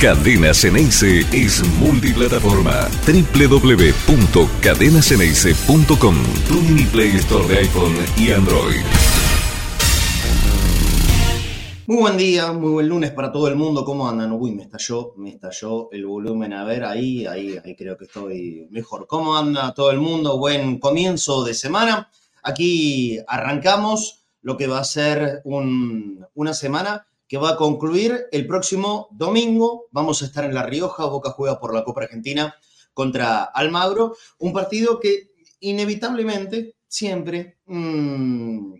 Cadena Ceneice es multiplataforma. www.cadenaceneice.com Tu mini Play Store de iPhone y Android. Muy buen día, muy buen lunes para todo el mundo. ¿Cómo andan? Uy, me estalló, me estalló el volumen. A ver, ahí, ahí, ahí creo que estoy mejor. ¿Cómo anda todo el mundo? Buen comienzo de semana. Aquí arrancamos lo que va a ser una semana que va a concluir el próximo domingo. Vamos a estar en La Rioja, Boca juega por la Copa Argentina contra Almagro, un partido que inevitablemente siempre mm,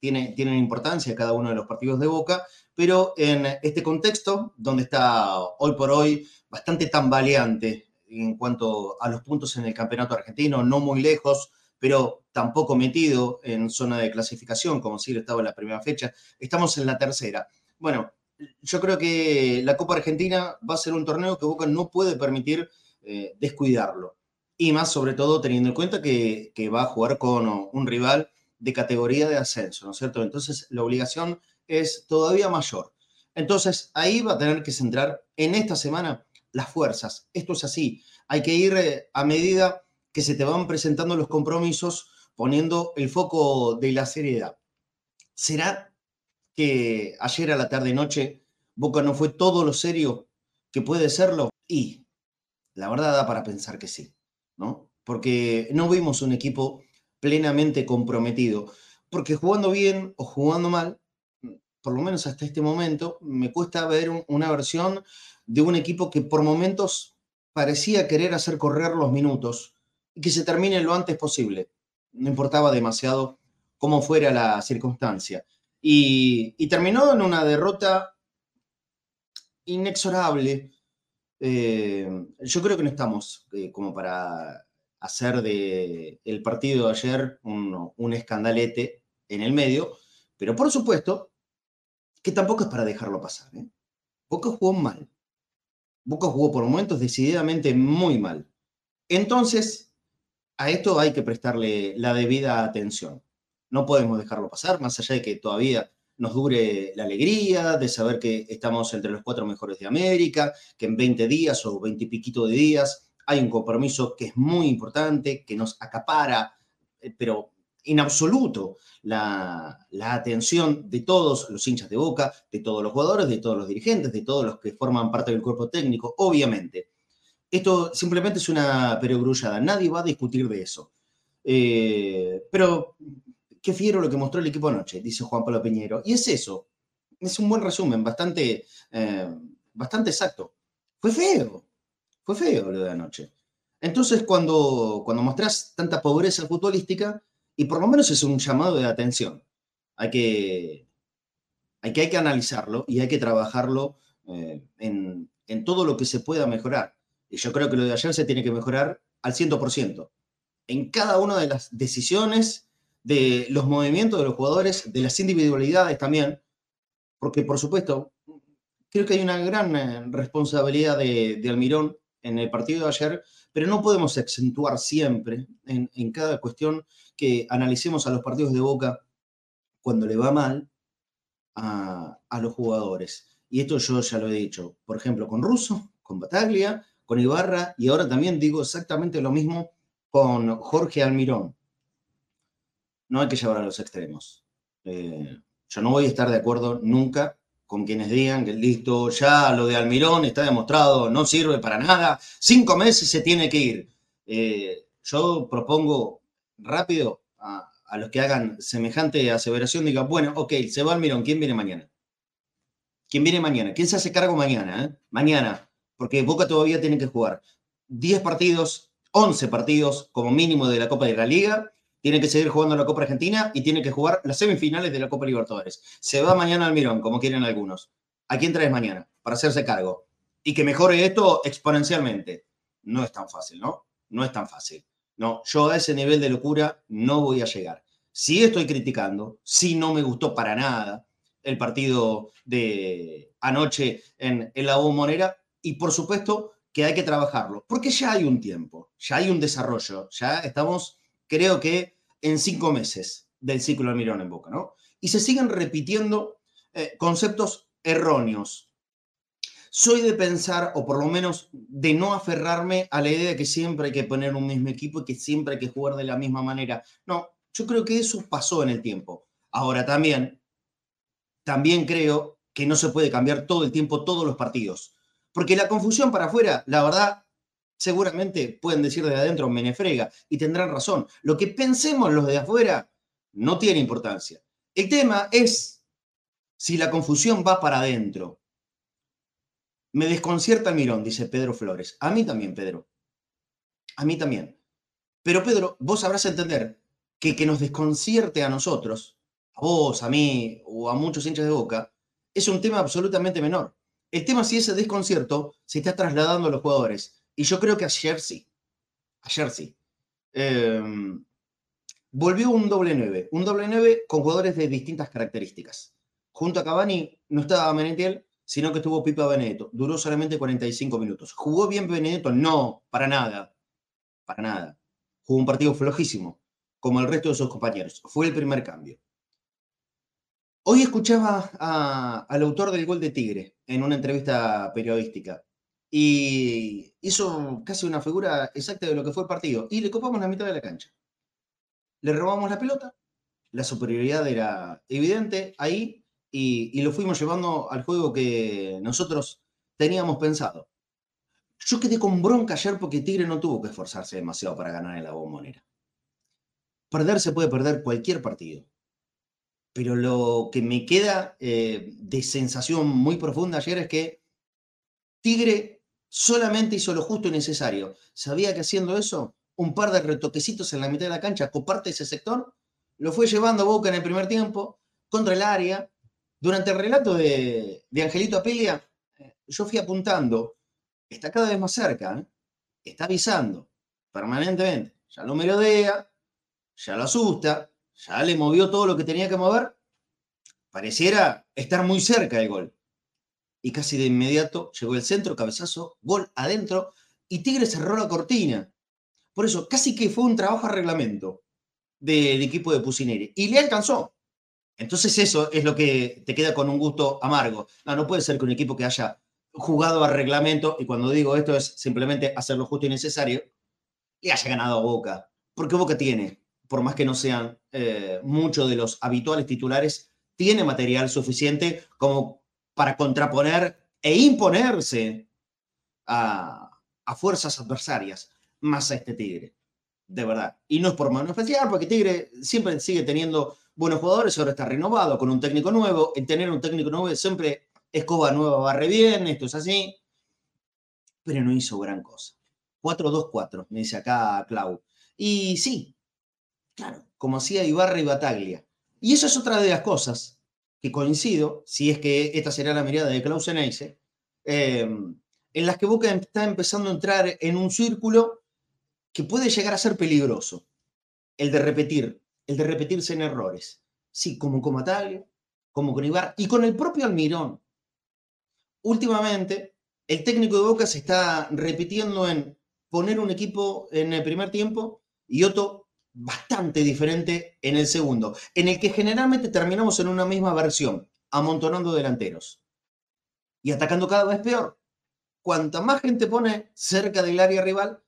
tiene, importancia cada uno de los partidos de Boca, pero en este contexto, donde está hoy por hoy bastante tambaleante en cuanto a los puntos en el campeonato argentino, no muy lejos, pero tampoco metido en zona de clasificación, como si lo estaba en la primera fecha, estamos en la tercera. Bueno, yo creo que la Copa Argentina va a ser un torneo que Boca no puede permitir eh, descuidarlo. Y más sobre todo teniendo en cuenta que, va a jugar con un rival de categoría de ascenso, ¿no es cierto? Entonces la obligación es todavía mayor. Entonces ahí va a tener que centrar en esta semana las fuerzas. Esto es así. Hay que ir eh, a medida que se te van presentando los compromisos poniendo el foco de la seriedad. ¿Será que ayer a la tarde-noche Boca no fue todo lo serio que puede serlo? Y la verdad da para pensar que sí, ¿no? Porque no vimos un equipo plenamente comprometido. Porque jugando bien o jugando mal, por lo menos hasta este momento, me cuesta ver una versión de un equipo que por momentos parecía querer hacer correr los minutos y que se termine lo antes posible. No importaba demasiado cómo fuera la circunstancia y, terminó en una derrota inexorable. Eh, yo creo que no estamos eh, como para hacer de el partido de ayer un, escandalete en el medio, pero por supuesto que tampoco es para dejarlo pasar. ¿eh? Boca jugó mal. Boca jugó por momentos decididamente muy mal. Entonces, a esto hay que prestarle la debida atención no podemos dejarlo pasar, más allá de que todavía nos dure la alegría de saber que estamos entre los cuatro mejores de América, que en 20 días o 20 y piquito de días hay un compromiso que es muy importante, que nos acapara, eh, pero en absoluto, la, la, atención de todos los hinchas de boca, de todos los jugadores, de todos los dirigentes, de todos los que forman parte del cuerpo técnico, obviamente. Esto simplemente es una perogrullada, nadie va a discutir de eso. Eh, pero qué fiero lo que mostró el equipo anoche, dice Juan Pablo Piñero. Y es eso, es un buen resumen, bastante, eh, bastante exacto. Fue feo, fue feo lo de anoche. Entonces, cuando, cuando mostrás tanta pobreza futbolística, y por lo menos es un llamado de atención, hay que, hay que, hay que analizarlo y hay que trabajarlo eh, en, en todo lo que se pueda mejorar. Y yo creo que lo de ayer se tiene que mejorar al 100%. En cada una de las decisiones de los movimientos de los jugadores, de las individualidades también, porque por supuesto, creo que hay una gran eh, responsabilidad de, Almirón en el partido de ayer, pero no podemos acentuar siempre en, cada cuestión que analicemos a los partidos de Boca cuando le va mal a, a, los jugadores. Y esto yo ya lo he dicho, por ejemplo, con Russo, con Bataglia, con Ibarra, y ahora también digo exactamente lo mismo con Jorge Almirón no hay que llevar a los extremos. Eh, yo no voy a estar de acuerdo nunca con quienes digan que listo, ya lo de Almirón está demostrado, no sirve para nada, cinco meses se tiene que ir. Eh, yo propongo rápido a, los que hagan semejante aseveración, digan, bueno, ok, se va Almirón, ¿quién viene mañana? ¿Quién viene mañana? ¿Quién se hace cargo mañana? Eh? Mañana, porque Boca todavía tiene que jugar 10 partidos, 11 partidos como mínimo de la Copa de la Liga tiene que seguir jugando la Copa Argentina y tiene que jugar las semifinales de la Copa Libertadores. Se va mañana al Mirón, como quieren algunos. ¿A quién traes mañana? Para hacerse cargo. Y que mejore esto exponencialmente. No es tan fácil, ¿no? No es tan fácil. No, yo a ese nivel de locura no voy a llegar. Si estoy criticando, si no me gustó para nada el partido de anoche en, en la bombonera, y por supuesto que hay que trabajarlo, porque ya hay un tiempo, ya hay un desarrollo, ya estamos, creo que en cinco meses del ciclo Almirón en Boca, ¿no? Y se siguen repitiendo eh, conceptos erróneos. soy de pensar, o por lo menos de no aferrarme a la idea de que siempre hay que poner un mismo equipo y que siempre hay que jugar de la misma manera. No, yo creo que eso pasó en el tiempo. Ahora también, también creo que no se puede cambiar todo el tiempo todos los partidos. Porque la confusión para afuera, la verdad, seguramente pueden decir de adentro menefrega y tendrán razón. Lo que pensemos los de afuera no tiene importancia. El tema es si la confusión va para adentro. Me desconcierta Mirón, dice Pedro Flores. A mí también, Pedro. A mí también. Pero Pedro, vos sabrás entender que que nos desconcierte a nosotros, a vos, a mí o a muchos hinchas de boca, es un tema absolutamente menor. El tema si ese desconcierto se está trasladando a los jugadores. Y yo creo que ayer sí. Ayer sí. Em, volvió un doble 9. Un doble 9 con jugadores de distintas características. Junto a Cavani no estaba Menetiel, sino que estuvo Pipa Benedetto. Duró solamente 45 minutos. ¿Jugó bien Benedetto? No, para nada. Para nada. Jugó un partido flojísimo, como el resto de sus compañeros. Fue el primer cambio. Hoy escuchaba al autor del gol de Tigre en una entrevista periodística y hizo casi una figura exacta de lo que fue el partido y le copamos la mitad de la cancha. Le robamos la pelota, la superioridad era evidente ahí y, lo fuimos llevando al juego que nosotros teníamos pensado. Yo quedé con bronca ayer porque Tigre no tuvo que esforzarse demasiado para ganar en la bombonera. Perder se puede perder cualquier partido. Pero lo que me queda eh, de sensación muy profunda ayer es que Tigre solamente hizo lo justo y necesario. Sabía que haciendo eso, un par de retoquecitos en la mitad de la cancha, coparte ese sector, lo fue llevando a Boca en el primer tiempo, contra el área, durante el relato de, Angelito Apelia, eh, yo fui apuntando, está cada vez más cerca, ¿eh? está avisando permanentemente, ya lo merodea, ya lo asusta, ya le movió todo lo que tenía que mover, pareciera estar muy cerca del gol. Y casi de inmediato llegó el centro, cabezazo, gol adentro, y Tigre cerró la cortina. Por eso, casi que fue un trabajo a reglamento del equipo de Pusineri. Y le alcanzó. Entonces eso es lo que te queda con un gusto amargo. No, no puede ser que un equipo que haya jugado a reglamento, y cuando digo esto es simplemente hacer lo justo y necesario, le haya ganado a Boca. Porque Boca tiene, por más que no sean eh, muchos de los habituales titulares, tiene material suficiente como para contraponer e imponerse a, a fuerzas adversarias, más a este Tigre. De verdad. Y no es por mano especial, porque Tigre siempre sigue teniendo buenos jugadores, ahora está renovado con un técnico nuevo. En tener un técnico nuevo siempre escoba nueva barre bien, esto es así. Pero no hizo gran cosa. 4-2-4, me dice acá Clau. Y sí, claro, como hacía Ibarra y Bataglia. Y eso es otra de las cosas coincido, si es que esta será la mirada de Klaus Eneise, eh, en las que Boca está empezando a entrar en un círculo que puede llegar a ser peligroso. El de repetir el de repetirse en errores. Sí, como con como con y con el propio Almirón. Últimamente, el técnico de Boca se está repitiendo en poner un equipo en el primer tiempo y otro bastante diferente en el segundo, en el que generalmente terminamos en una misma versión, amontonando delanteros y atacando cada vez peor. Cuanta más gente pone cerca del área rival,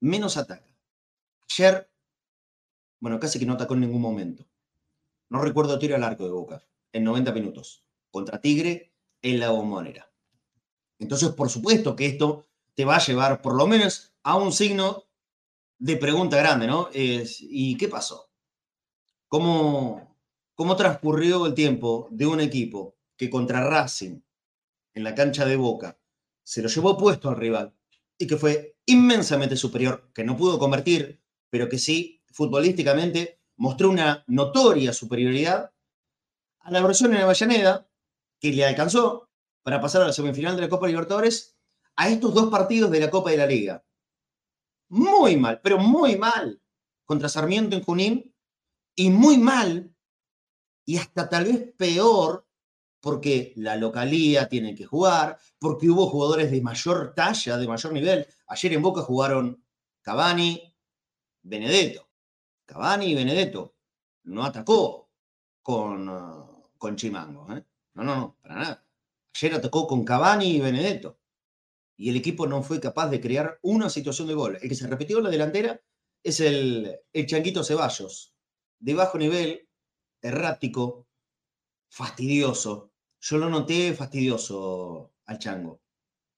menos ataca. Ayer bueno, casi que no atacó en ningún momento. No recuerdo tiro al arco de Boca en 90 minutos contra Tigre en la bombonera. Entonces, por supuesto que esto te va a llevar por lo menos a un signo de pregunta grande, ¿no? ¿Y qué pasó? ¿Cómo, ¿Cómo transcurrió el tiempo de un equipo que contra Racing en la cancha de Boca se lo llevó puesto al rival y que fue inmensamente superior, que no pudo convertir, pero que sí futbolísticamente mostró una notoria superioridad a la versión en Avellaneda, que le alcanzó para pasar a la semifinal de la Copa Libertadores a estos dos partidos de la Copa de la Liga. Muy mal, pero muy mal contra Sarmiento en Junín y muy mal y hasta tal vez peor porque la localía tiene que jugar, porque hubo jugadores de mayor talla, de mayor nivel. Ayer en Boca jugaron Cavani, Benedetto. Cavani y Benedetto no atacó con, con Chimango. ¿eh? No, no, no, para nada. Ayer atacó con Cavani y Benedetto. Y el equipo no fue capaz de crear una situación de gol. El que se repitió en la delantera es el, el Changuito Ceballos. De bajo nivel, errático, fastidioso. Yo lo noté fastidioso al Chango.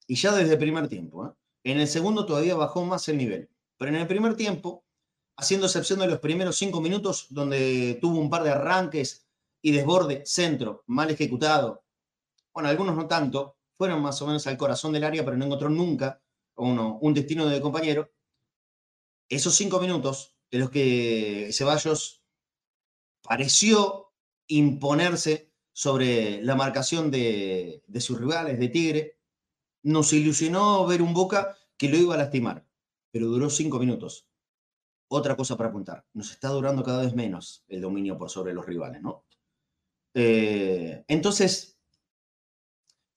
Y ya desde el primer tiempo. ¿eh? En el segundo todavía bajó más el nivel. Pero en el primer tiempo, haciendo excepción de los primeros cinco minutos, donde tuvo un par de arranques y desborde, centro, mal ejecutado. Bueno, algunos no tanto, fueron más o menos al corazón del área, pero no encontró nunca uno, un destino de compañero. Esos cinco minutos en los que Ceballos pareció imponerse sobre la marcación de, de sus rivales, de Tigre, nos ilusionó ver un Boca que lo iba a lastimar, pero duró cinco minutos. Otra cosa para apuntar, nos está durando cada vez menos el dominio por sobre los rivales, ¿no? Eh, entonces,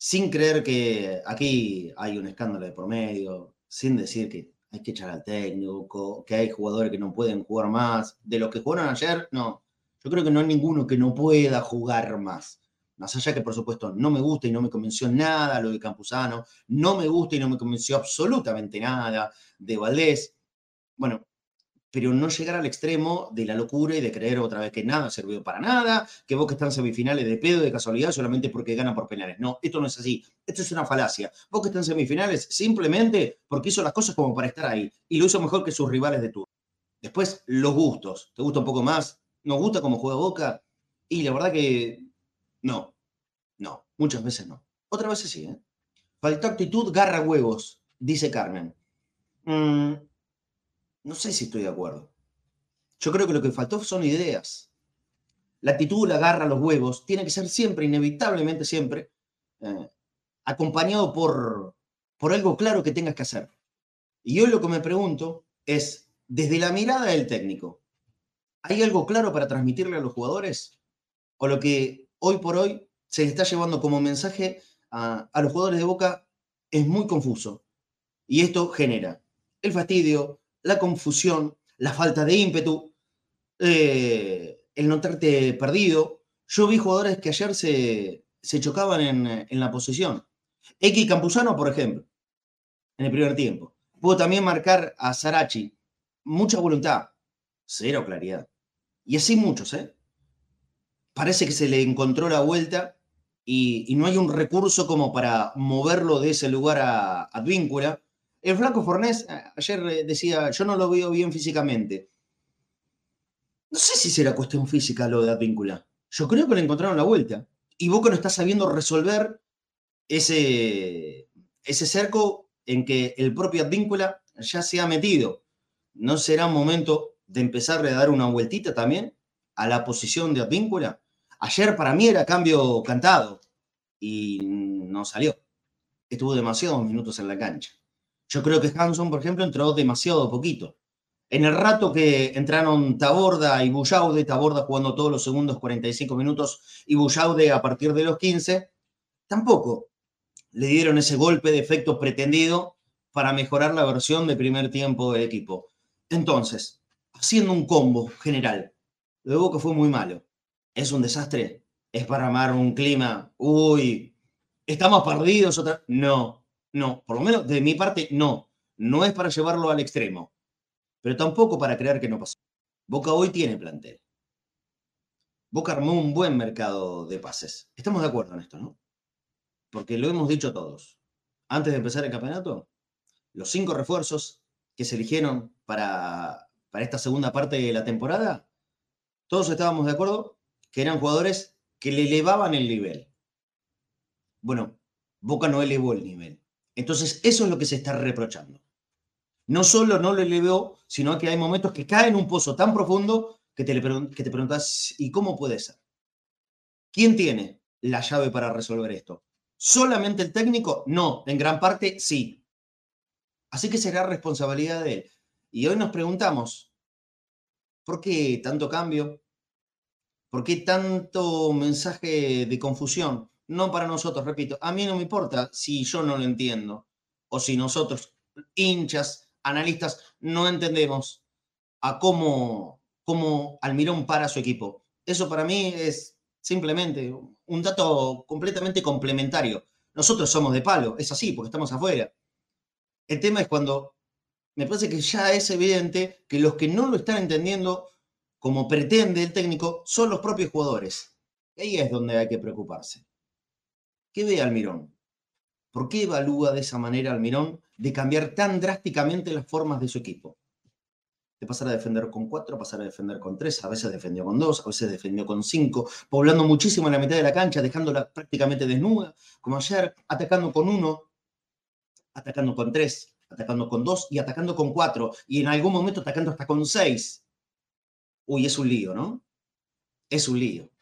sin creer que aquí hay un escándalo de promedio, sin decir que hay que echar al técnico, que hay jugadores que no pueden jugar más, de los que jugaron ayer, no. Yo creo que no hay ninguno que no pueda jugar más. Más allá que, por supuesto, no me gusta y no me convenció nada lo de Campuzano, no me gusta y no me convenció absolutamente nada de Valdés. Bueno, pero no llegar al extremo de la locura y de creer otra vez que nada sirvió para nada, que Boca está en semifinales de pedo, de casualidad, solamente porque gana por penales. No, esto no es así. Esto es una falacia. Boca está en semifinales simplemente porque hizo las cosas como para estar ahí y lo hizo mejor que sus rivales de turno. Después, los gustos. ¿Te gusta un poco más? ¿Nos gusta cómo juega Boca? Y la verdad que no, no, muchas veces no. Otras veces sí, ¿eh? Faltó actitud, garra huevos, dice Carmen. Mm, no sé si estoy de acuerdo. Yo creo que lo que faltó son ideas. La actitud, la garra, los huevos, tiene que ser siempre, inevitablemente siempre, eh, acompañado por, por algo claro que tengas que hacer. Y hoy lo que me pregunto es, desde la mirada del técnico, ¿hay algo claro para transmitirle a los jugadores? ¿O lo que hoy por hoy se está llevando como mensaje a, a los jugadores de Boca es muy confuso? Y esto genera el fastidio, la confusión, la falta de ímpetu, eh, el notarte perdido. Yo vi jugadores que ayer se, se chocaban en, en, la posición. X Campuzano, por ejemplo, en el primer tiempo. Pudo también marcar a Sarachi. Mucha voluntad, cero claridad. Y así muchos, ¿eh? Parece que se le encontró la vuelta y, y no hay un recurso como para moverlo de ese lugar a Advíncula el flaco Fornés eh, ayer eh, decía, yo no lo veo bien físicamente. No sé si será cuestión física lo de Advíncula. Yo creo que le encontraron la vuelta. Y Boca no está sabiendo resolver ese, ese cerco en que el propio Advíncula ya se ha metido. ¿No será momento de empezarle a dar una vueltita también a la posición de Advíncula? Ayer para mí era cambio cantado y no salió. Estuvo demasiados minutos en la cancha. Yo creo que Hanson, por ejemplo, entró demasiado poquito. En el rato que entraron Taborda y Bullaude, Taborda jugando todos los segundos 45 minutos y Bullaude a partir de los 15, tampoco le dieron ese golpe de efecto pretendido para mejorar la versión de primer tiempo del equipo. Entonces, haciendo un combo general, luego que fue muy malo. Es un desastre. Es para amar un clima. Uy, estamos perdidos. Otra... No, no, por lo menos de mi parte, no. No es para llevarlo al extremo, pero tampoco para creer que no pasó. Boca hoy tiene plantel. Boca armó un buen mercado de pases. Estamos de acuerdo en esto, ¿no? Porque lo hemos dicho todos. Antes de empezar el campeonato, los cinco refuerzos que se eligieron para, para esta segunda parte de la temporada, todos estábamos de acuerdo que eran jugadores que le elevaban el nivel. Bueno, Boca no elevó el nivel. Entonces, eso es lo que se está reprochando. No solo no lo elevó, sino que hay momentos que cae en un pozo tan profundo que te, que te preguntas, ¿y cómo puede ser? ¿Quién tiene la llave para resolver esto? ¿Solamente el técnico? No, en gran parte sí. Así que será responsabilidad de él. Y hoy nos preguntamos, ¿por qué tanto cambio? ¿Por qué tanto mensaje de confusión? No para nosotros, repito, a mí no me importa si yo no lo entiendo o si nosotros, hinchas, analistas, no entendemos a cómo, cómo Almirón para su equipo. Eso para mí es simplemente un dato completamente complementario. Nosotros somos de palo, es así, porque estamos afuera. El tema es cuando me parece que ya es evidente que los que no lo están entendiendo como pretende el técnico son los propios jugadores. Ahí es donde hay que preocuparse. ¿Qué ve Almirón? ¿Por qué evalúa de esa manera Almirón de cambiar tan drásticamente las formas de su equipo? De pasar a defender con cuatro, pasar a defender con tres, a veces defendió con dos, a veces defendió con cinco, poblando muchísimo en la mitad de la cancha, dejándola prácticamente desnuda, como ayer, atacando con uno, atacando con tres, atacando con dos y atacando con cuatro, y en algún momento atacando hasta con seis. Uy, es un lío, ¿no? Es un lío.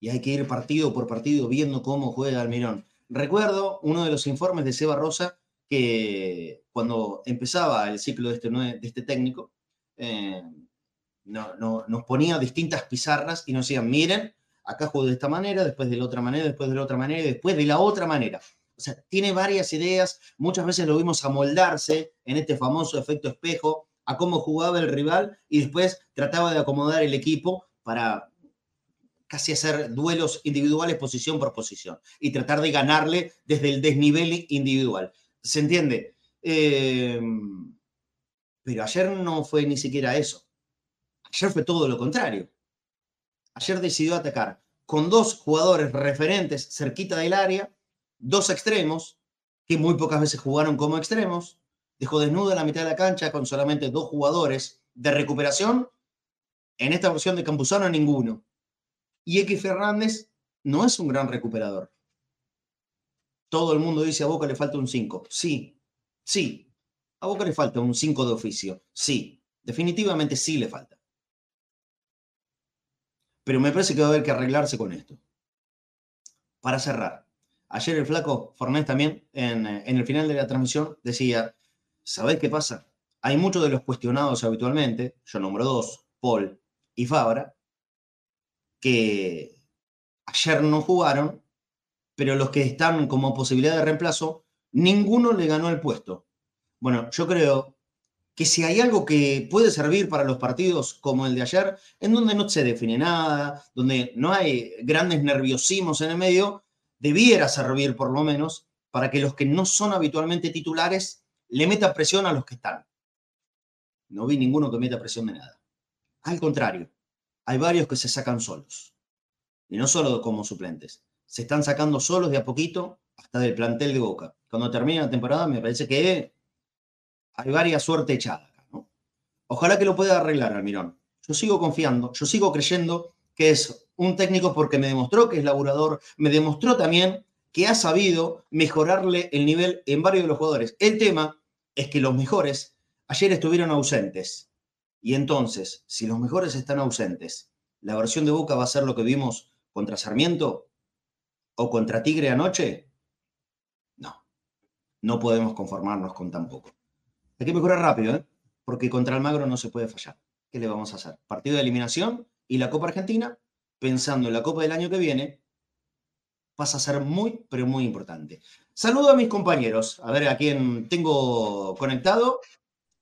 Y hay que ir partido por partido viendo cómo juega Almirón. Recuerdo uno de los informes de Seba Rosa que cuando empezaba el ciclo de este, de este técnico, eh, no, nos ponía distintas pizarras y nos decían, miren, acá juego de esta manera, después de la otra manera, después de la otra manera y después de la otra manera. O sea, tiene varias ideas, muchas veces lo vimos amoldarse en este famoso efecto espejo a cómo jugaba el rival y después trataba de acomodar el equipo para casi hacer duelos individuales posición por posición y tratar de ganarle desde el desnivel individual. ¿Se entiende? Eh, pero ayer no fue ni siquiera eso. Ayer fue todo lo contrario. Ayer decidió atacar con dos jugadores referentes cerquita del área dos extremos, que muy pocas veces jugaron como extremos, dejó desnuda la mitad de la cancha con solamente dos jugadores de recuperación. En esta versión de Campuzano, ninguno. Y X Fernández no es un gran recuperador. Todo el mundo dice a Boca le falta un 5. Sí, sí. A Boca le falta un 5 de oficio. Sí, definitivamente sí le falta. Pero me parece que va a haber que arreglarse con esto. Para cerrar, Ayer el flaco Fornés también, en, el final de la transmisión, decía, ¿sabés qué pasa? Hay muchos de los cuestionados habitualmente, yo nombro dos, Paul y Fabra, que ayer no jugaron, pero los que están como posibilidad de reemplazo, ninguno le ganó el puesto. Bueno, yo creo que si hay algo que puede servir para los partidos como el de ayer, en donde no se define nada, donde no hay grandes nerviosimos en el medio, debiera servir por lo menos para que los que no son habitualmente titulares le metan presión a los que están. No vi ninguno que meta presión de nada. Al contrario, hay varios que se sacan solos. Y no solo como suplentes. Se están sacando solos de a poquito hasta del plantel de Boca. Cuando termine la temporada me parece que hay varias suerte echada. Ojalá que lo pueda arreglar Almirón. Yo sigo confiando, yo sigo creyendo que es un técnico porque me demostró que es laburador, me demostró también que ha sabido mejorarle el nivel en varios de los jugadores. El tema es que los mejores ayer estuvieron ausentes. Y entonces, si los mejores están ausentes, ¿la versión de Boca va a ser lo que vimos contra Sarmiento o contra Tigre anoche? No, no podemos conformarnos con tan poco. Hay que mejorar rápido, ¿eh? porque contra Almagro no se puede fallar. ¿Qué le vamos a hacer? Partido de eliminación y la Copa Argentina pensando en la Copa del año que viene, pasa a ser muy, pero muy importante. Saludo a mis compañeros, a ver a quién tengo conectado.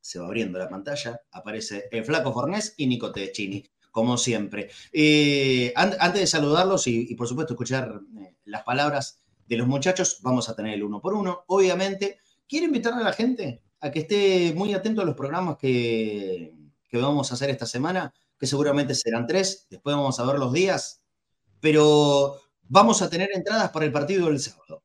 Se va abriendo la pantalla, aparece el Flaco Fornés y Nico Chini, como siempre. Eh, antes de saludarlos y, por supuesto escuchar eh, las palabras de los muchachos, vamos a tener el uno por uno. Obviamente, quiero invitar a la gente a que esté muy atento a los programas que, que vamos a hacer esta semana que seguramente serán tres, después vamos a ver los días, pero vamos a tener entradas para el partido del sábado.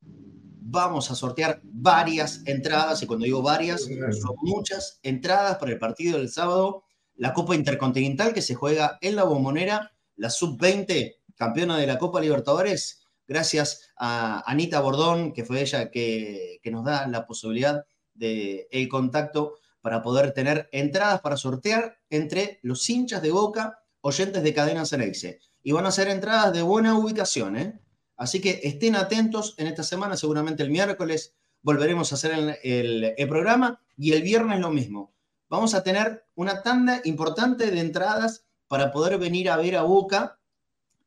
Vamos a sortear varias entradas, y cuando digo varias, son muchas entradas para el partido del sábado, la Copa Intercontinental que se juega en la Bombonera, la Sub-20, campeona de la Copa Libertadores, gracias a Anita Bordón, que fue ella que, que nos da la posibilidad de el contacto para poder tener entradas para sortear entre los hinchas de Boca, oyentes de Cadena Ceneice. Y van a ser entradas de buena ubicación, ¿eh? Así que estén atentos en esta semana, seguramente el miércoles volveremos a hacer el, programa y el viernes lo mismo. Vamos a tener una tanda importante de entradas para poder venir a ver a Boca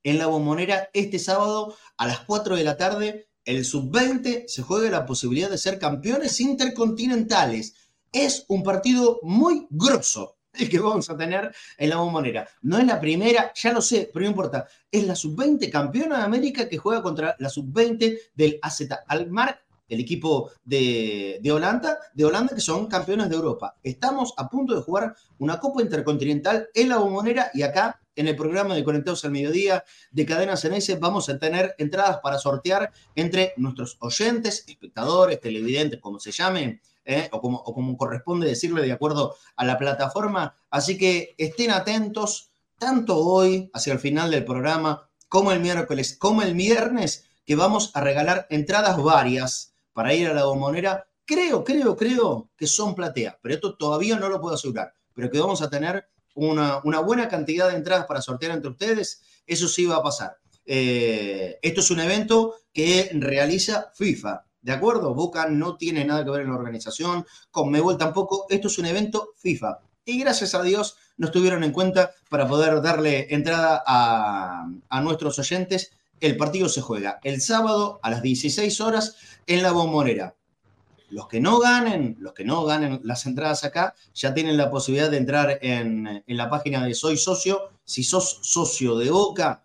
en la bombonera este sábado a las 4 de la tarde. El sub-20 se juega la posibilidad de ser campeones intercontinentales es un partido muy grosso que vamos a tener en la bombonera. No es la primera, ya lo sé, pero no importa. Es la sub-20 campeona de América que juega contra la sub-20 del AZ Almar el equipo de, Holanda, de Holanda, que son campeones de Europa. Estamos a punto de jugar una Copa Intercontinental en la bombonera y acá en el programa de Conectados al Mediodía de Cadena Ceneice vamos a tener entradas para sortear entre nuestros oyentes, espectadores, televidentes, como se llamen, ¿eh? o, como, corresponde decirle de acuerdo a la plataforma. Así que estén atentos tanto hoy, hacia el final del programa, como el miércoles, como el viernes, que vamos a regalar entradas varias para ir a la bombonera. Creo, creo, creo que son plateas, pero esto todavía no lo puedo asegurar, pero que vamos a tener una, buena cantidad de entradas para sortear entre ustedes, eso sí va a pasar. Eh, esto es un evento que realiza FIFA, ¿de acuerdo? Boca no tiene nada que ver en la organización, con Mebol tampoco, esto es un evento FIFA. Y gracias a Dios nos tuvieron en cuenta para poder darle entrada a, a nuestros oyentes. El partido se juega el sábado a las 16 horas en la bombonera. Los que no ganen, los que no ganen las entradas acá, ya tienen la posibilidad de entrar en, la página de Soy Socio. Si sos socio de Boca,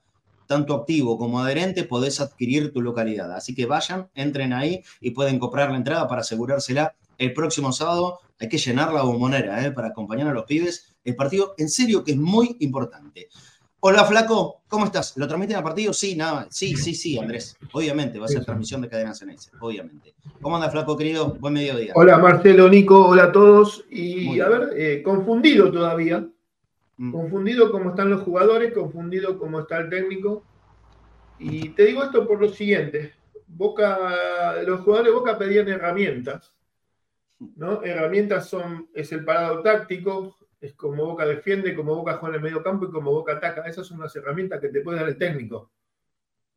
tanto activo como adherente, podés adquirir tu localidad. Así que vayan, entren ahí y pueden comprar la entrada para asegurársela el próximo sábado. Hay que llenar la bombonera ¿eh? para acompañar a los pibes. El partido, en serio, que es muy importante. Hola, Flaco, ¿cómo estás? ¿Lo transmiten al partido? Sí, nada, sí, sí, sí, Andrés. Obviamente, va a ser transmisión de Cadena Ceneice, obviamente. ¿Cómo anda, Flaco, querido? Buen mediodía. Hola, Marcelo, Nico, hola a todos. Y a ver, eh, confundido todavía. Mm. Confundido cómo están los jugadores, confundido cómo está el técnico. Y te digo esto por lo siguiente. Boca, los jugadores de Boca pedían herramientas. ¿no? Herramientas son, es el parado táctico, es como Boca defiende, como Boca juega en el medio campo y como Boca ataca. Esas son las herramientas que te puede dar el técnico.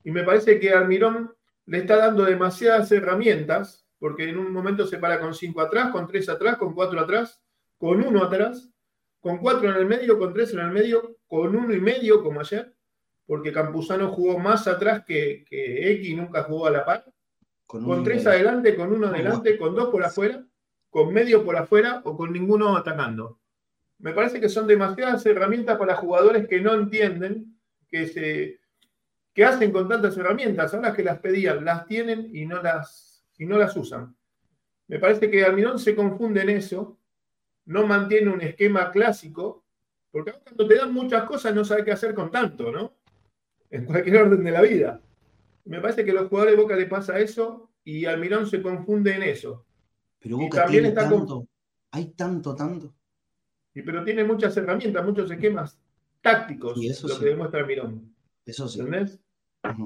Y me parece que Almirón le está dando demasiadas herramientas, porque en un momento se para con cinco atrás, con tres atrás, con cuatro atrás, con uno atrás, con cuatro en el medio, con tres en el medio, con uno y medio, como ayer, porque Campuzano jugó más atrás que, que X, nunca jugó a la par. Con, tres adelante, con uno adelante, con dos por afuera, con medio por afuera o con ninguno atacando me parece que son demasiadas herramientas para jugadores que no entienden, que, se, que hacen con tantas herramientas. Ahora que las pedían, las tienen y no las, y no las usan. Me parece que Almirón se confunde en eso, no mantiene un esquema clásico, porque cuando te dan muchas cosas no sabe qué hacer con tanto, ¿no? En cualquier orden de la vida. Me parece que a los jugadores de Boca le pasa eso y Almirón se confunde en eso. Pero Boca también está tanto, hay tanto, tanto pero tiene muchas herramientas, muchos esquemas tácticos, lo que demuestra Almirón. Eso sí. ¿Entendés?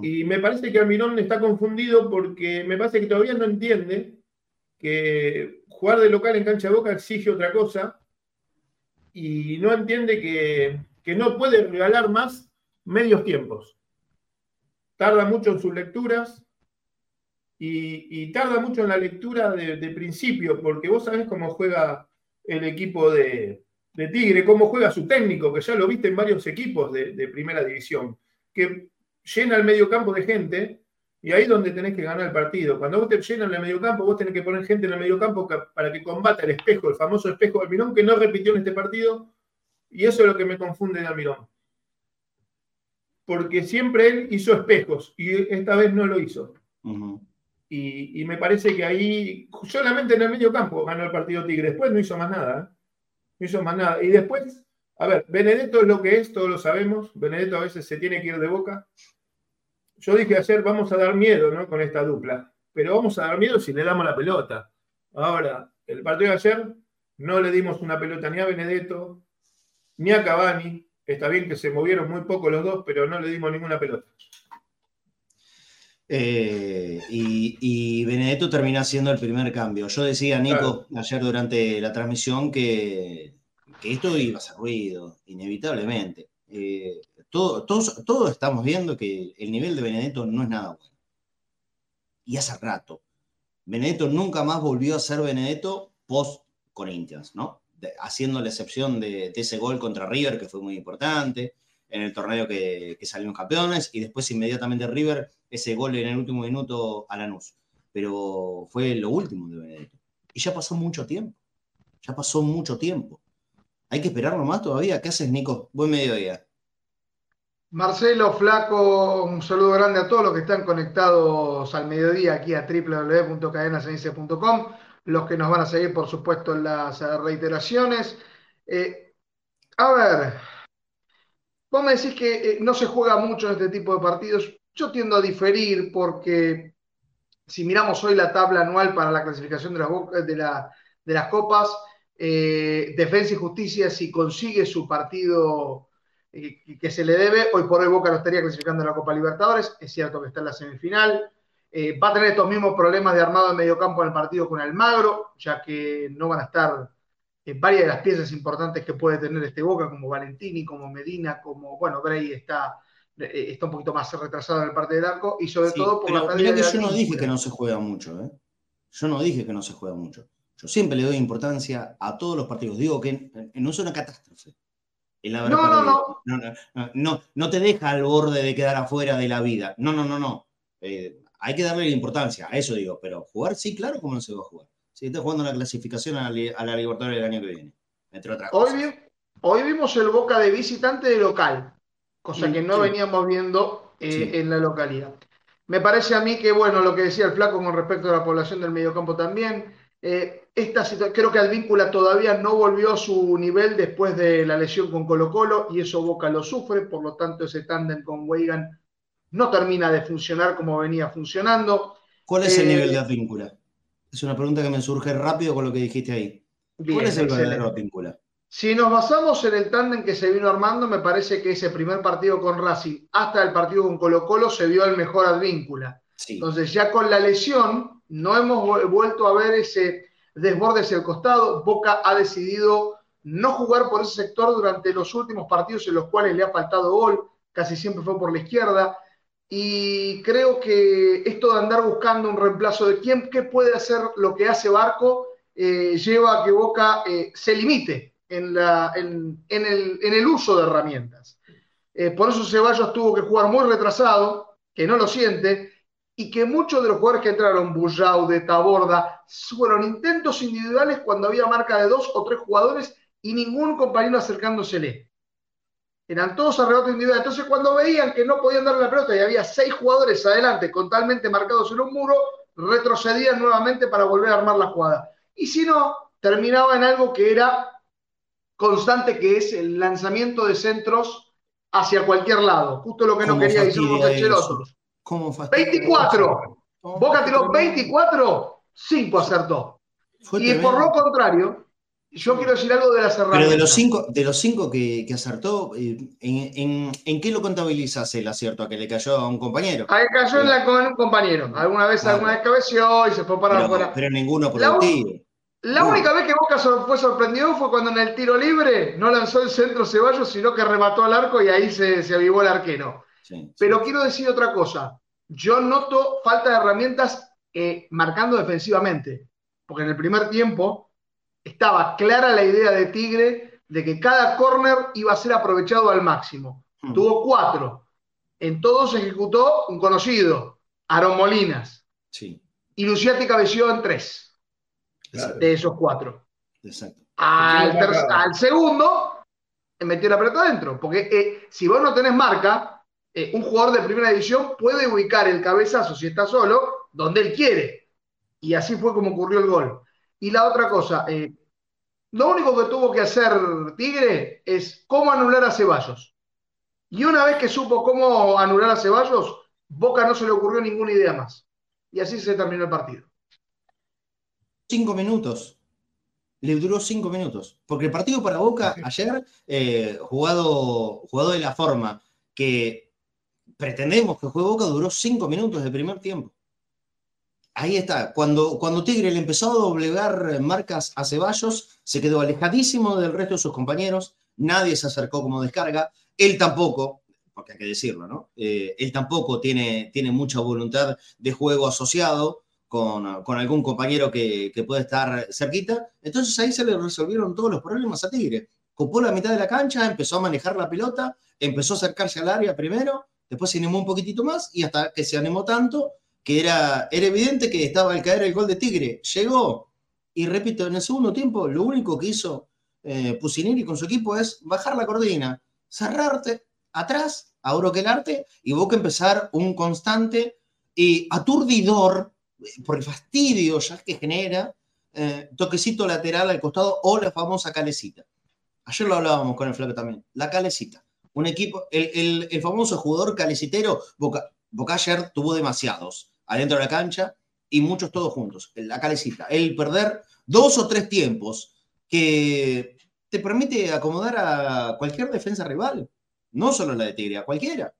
Y me parece que Almirón está confundido porque me parece que todavía no entiende que jugar de local en cancha de boca exige otra cosa y no entiende que, no puede regalar más medios tiempos. Tarda mucho en sus lecturas y, tarda mucho en la lectura de, de principio, porque vos sabés cómo juega el equipo de, de Tigre, cómo juega su técnico, que ya lo viste en varios equipos de, primera división, que llena el medio campo de gente y ahí es donde tenés que ganar el partido. Cuando vos te llenan el medio campo, vos tenés que poner gente en el medio campo para que combata el espejo, el famoso espejo de Almirón, que no repitió en este partido, y eso es lo que me confunde de Almirón. Porque siempre él hizo espejos y esta vez no lo hizo. y, y, me parece que ahí, solamente en el medio campo ganó el partido Tigre, después no hizo más nada. ¿eh? no hizo más nada. Y después, a ver, Benedetto es lo que es, todos lo sabemos. Benedetto a veces se tiene que ir de boca. Yo dije ayer, vamos a dar miedo ¿no? con esta dupla, pero vamos a dar miedo si le damos la pelota. Ahora, el partido de ayer no le dimos una pelota ni a Benedetto, ni a Cavani. Está bien que se movieron muy poco los dos, pero no le dimos ninguna pelota. Eh, y, Benedetto termina siendo el primer cambio. Yo decía, Nico, ayer durante la transmisión que, esto iba a ser ruido, inevitablemente. Eh, todos, todos estamos viendo que el nivel de Benedetto no es nada bueno. Y hace rato. Benedetto nunca más volvió a ser Benedetto post Corinthians, ¿no? haciendo la excepción de, ese gol contra River, que fue muy importante, en el torneo que, que salieron campeones, y después inmediatamente River ese gol en el último minuto a Lanús. Pero fue lo último de Benedetto. Y ya pasó mucho tiempo. Ya pasó mucho tiempo. Hay que esperar más todavía. ¿Qué haces, Nico? Buen mediodía. Marcelo, Flaco, un saludo grande a todos los que están conectados al mediodía aquí a www.cadenasenice.com, los que nos van a seguir, por supuesto, en las reiteraciones. Eh, a ver, vos me decís que eh, no se juega mucho en este tipo de partidos. Yo tiendo a diferir porque si miramos hoy la tabla anual para la clasificación de las, copas, eh, Defensa y Justicia, si consigue su partido que se le debe. Hoy por hoy Boca no estaría clasificando en la Copa Libertadores, es cierto que está en la semifinal. Eh, va a tener estos mismos problemas de armado en medio campo en el partido con Almagro, ya que no van a estar eh, varias de las piezas importantes que puede tener este Boca, como Valentini, como Medina, como, bueno, Bray está, eh, está un poquito más retrasado en el parte del arco, y sobre todo por la que yo no dije que no se juega mucho, ¿eh? Yo no dije que no se juega mucho. Yo siempre le doy importancia a todos los partidos. Digo que no es una catástrofe no, no, no. No, no. te deja al borde de quedar afuera de la vida. No, no, no, no. Eh, hay que darle importancia, a eso digo, pero jugar sí, claro, ¿cómo no se va a jugar? Si está jugando la clasificación a la, Libertadores del año que viene, entre otras hoy, cosas. Hoy vimos el Boca de visitante de local, cosa que no veníamos viendo eh, en la localidad. Me parece a mí que, bueno, lo que decía el Flaco con respecto a la población del mediocampo también, eh, esta creo que Advíncula todavía no volvió a su nivel después de la lesión con Colo Colo y eso Boca lo sufre, por lo tanto ese tándem con Weigan no termina de funcionar como venía funcionando. ¿Cuál es el nivel de eh, Advíncula? Es una pregunta que me surge rápido con lo que dijiste ahí. ¿Cuál es el verdadero Advíncula? Si nos basamos en el tándem que se vino armando, me parece que ese primer partido con Racing hasta el partido con Colo Colo se vio el mejor Advíncula. Entonces ya con la lesión no hemos vuelto a ver ese desborde hacia el costado. Boca ha decidido no jugar por ese sector durante los últimos partidos en los cuales le ha faltado gol, casi siempre fue por la izquierda. Y creo que esto de andar buscando un reemplazo de quién, qué puede hacer lo que hace Barco, eh, lleva a que Boca eh, se limite en, el, uso de herramientas. Eh, por eso Ceballos tuvo que jugar muy retrasado, que no lo siente, y que muchos de los jugadores que entraron, Bullao, de Taborda, fueron intentos individuales cuando había marca de dos o tres jugadores y ningún compañero acercándosele. Eran todos arrebatos individuales. Entonces, cuando veían que no podían darle la pelota y había seis jugadores adelante totalmente marcados en un muro, retrocedían nuevamente para volver a armar la jugada. Y si no, terminaba en algo que era constante, que es el lanzamiento de centros hacia cualquier lado. Justo lo que no quería decir los 24. Boca tiró 24, 5 acertó. y por lo contrario, yo quiero decir algo de las herramientas. Pero de los cinco, de los cinco que, acertó, eh, ¿en, qué lo contabilizas el acierto? ¿A que le cayó a un compañero? A que cayó en la, con un compañero. Alguna vez, alguna vez cabeció y se fue para afuera. Pero ninguno productivo. La, la única vez que Boca fue sorprendido fue cuando en el tiro libre no lanzó el centro Ceballos, sino que remató al arco y ahí se, se avivó el arquero. Pero quiero decir otra cosa. Yo noto falta de herramientas eh, marcando defensivamente, porque en el primer tiempo estaba clara la idea de Tigre de que cada córner iba a ser aprovechado al máximo. Hmm. Tuvo cuatro. En todos ejecutó un conocido, Aaron Molinas. Sí. Y Luciati cabeció en tres de esos cuatro. Exacto. Al, segundo, metió la pelota adentro. Porque eh, si vos no tenés marca, eh, un jugador de primera división puede ubicar el cabezazo, si está solo, donde él quiere. Y así fue como ocurrió el gol. Y la otra cosa, eh, lo único que tuvo que hacer Tigre es cómo anular a Ceballos. Y una vez que supo cómo anular a Ceballos, Boca no se le ocurrió ninguna idea más. Y así se terminó el partido. Cinco minutos. Le duró cinco minutos. Porque el partido para Boca ayer, eh, jugado, jugado de la forma que pretendemos que juegue Boca duró cinco minutos de primer tiempo. Ahí está. Cuando, cuando Tigre le empezó a doblegar marcas a Ceballos, se quedó alejadísimo del resto de sus compañeros. Nadie se acercó como descarga. Él tampoco, porque hay que decirlo, ¿no? Eh, él tampoco tiene, tiene mucha voluntad de juego asociado con, algún compañero que, que, puede estar cerquita. Entonces ahí se le resolvieron todos los problemas a Tigre. Copó la mitad de la cancha, empezó a manejar la pelota, empezó a acercarse al área primero después se animó un poquitito más y hasta que se animó tanto que era, era evidente que estaba al caer el gol de Tigre. Llegó y repito, en el segundo tiempo lo único que hizo eh, Pusineri con su equipo es bajar la cordina, cerrarte, atrás a arte y Boca empezar un constante y aturdidor, por el fastidio ya que genera, eh, toquecito lateral al costado o la famosa calecita. Ayer lo hablábamos con el Flaco también, la calecita. Un equipo, el, famoso jugador calecitero, Boca, Boca ayer tuvo demasiados adentro de la cancha y muchos todos juntos, la calecita. El perder dos o tres tiempos que te permite acomodar a cualquier defensa rival, no solo la de Tigre, a cualquiera.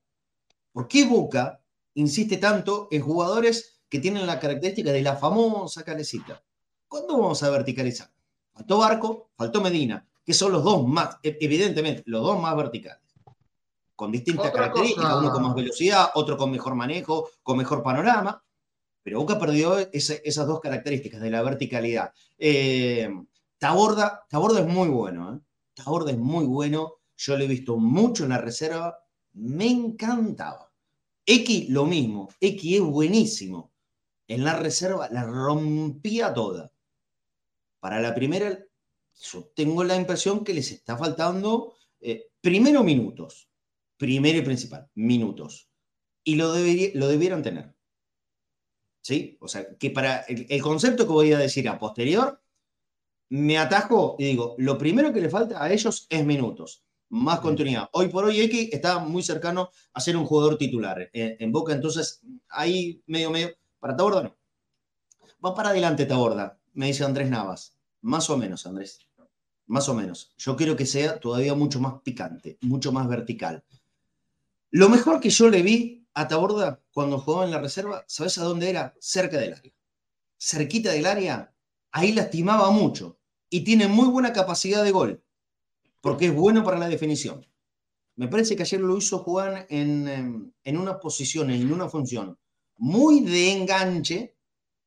¿Por qué Boca insiste tanto en jugadores que tienen la característica de la famosa calecita? ¿Cuándo vamos a verticalizar? Faltó Barco, faltó Medina, que son los dos más, e, evidentemente, los dos más verticales. Con distintas características, uno con más velocidad, otro con mejor manejo, con mejor panorama. Pero Boca perdió esas dos características de la verticalidad. Eh, Taborda, Taborda es muy bueno, ¿eh? Taborda es muy bueno. Yo lo he visto mucho en la reserva. Me encantaba. X lo mismo. X es buenísimo. En la reserva la rompía toda. Para la primera, yo tengo la impresión que les está faltando eh, primero minutos. Primero y principal, minutos. Y lo, lo debieran tener. ¿Sí? O sea, que para el concepto que voy a decir a posterior me atajo y digo, lo primero que le falta a ellos es minutos, más continuidad. Hoy por hoy X está muy cercano a ser un jugador titular eh, en, Boca, entonces ahí medio medio, para Taborda no. Va para adelante Taborda, me dice Andrés Navas. Más o menos, Andrés. Más o menos. Yo quiero que sea todavía mucho más picante, mucho más vertical. Lo mejor que yo le vi a Taborda cuando jugaba en la reserva, ¿sabes a dónde era? Cerca del área. Cerquita del área, ahí lastimaba mucho y tiene muy buena capacidad de gol, porque es bueno para la definición. Me parece que ayer lo hizo jugar en, em, en una posición, en una función muy de enganche,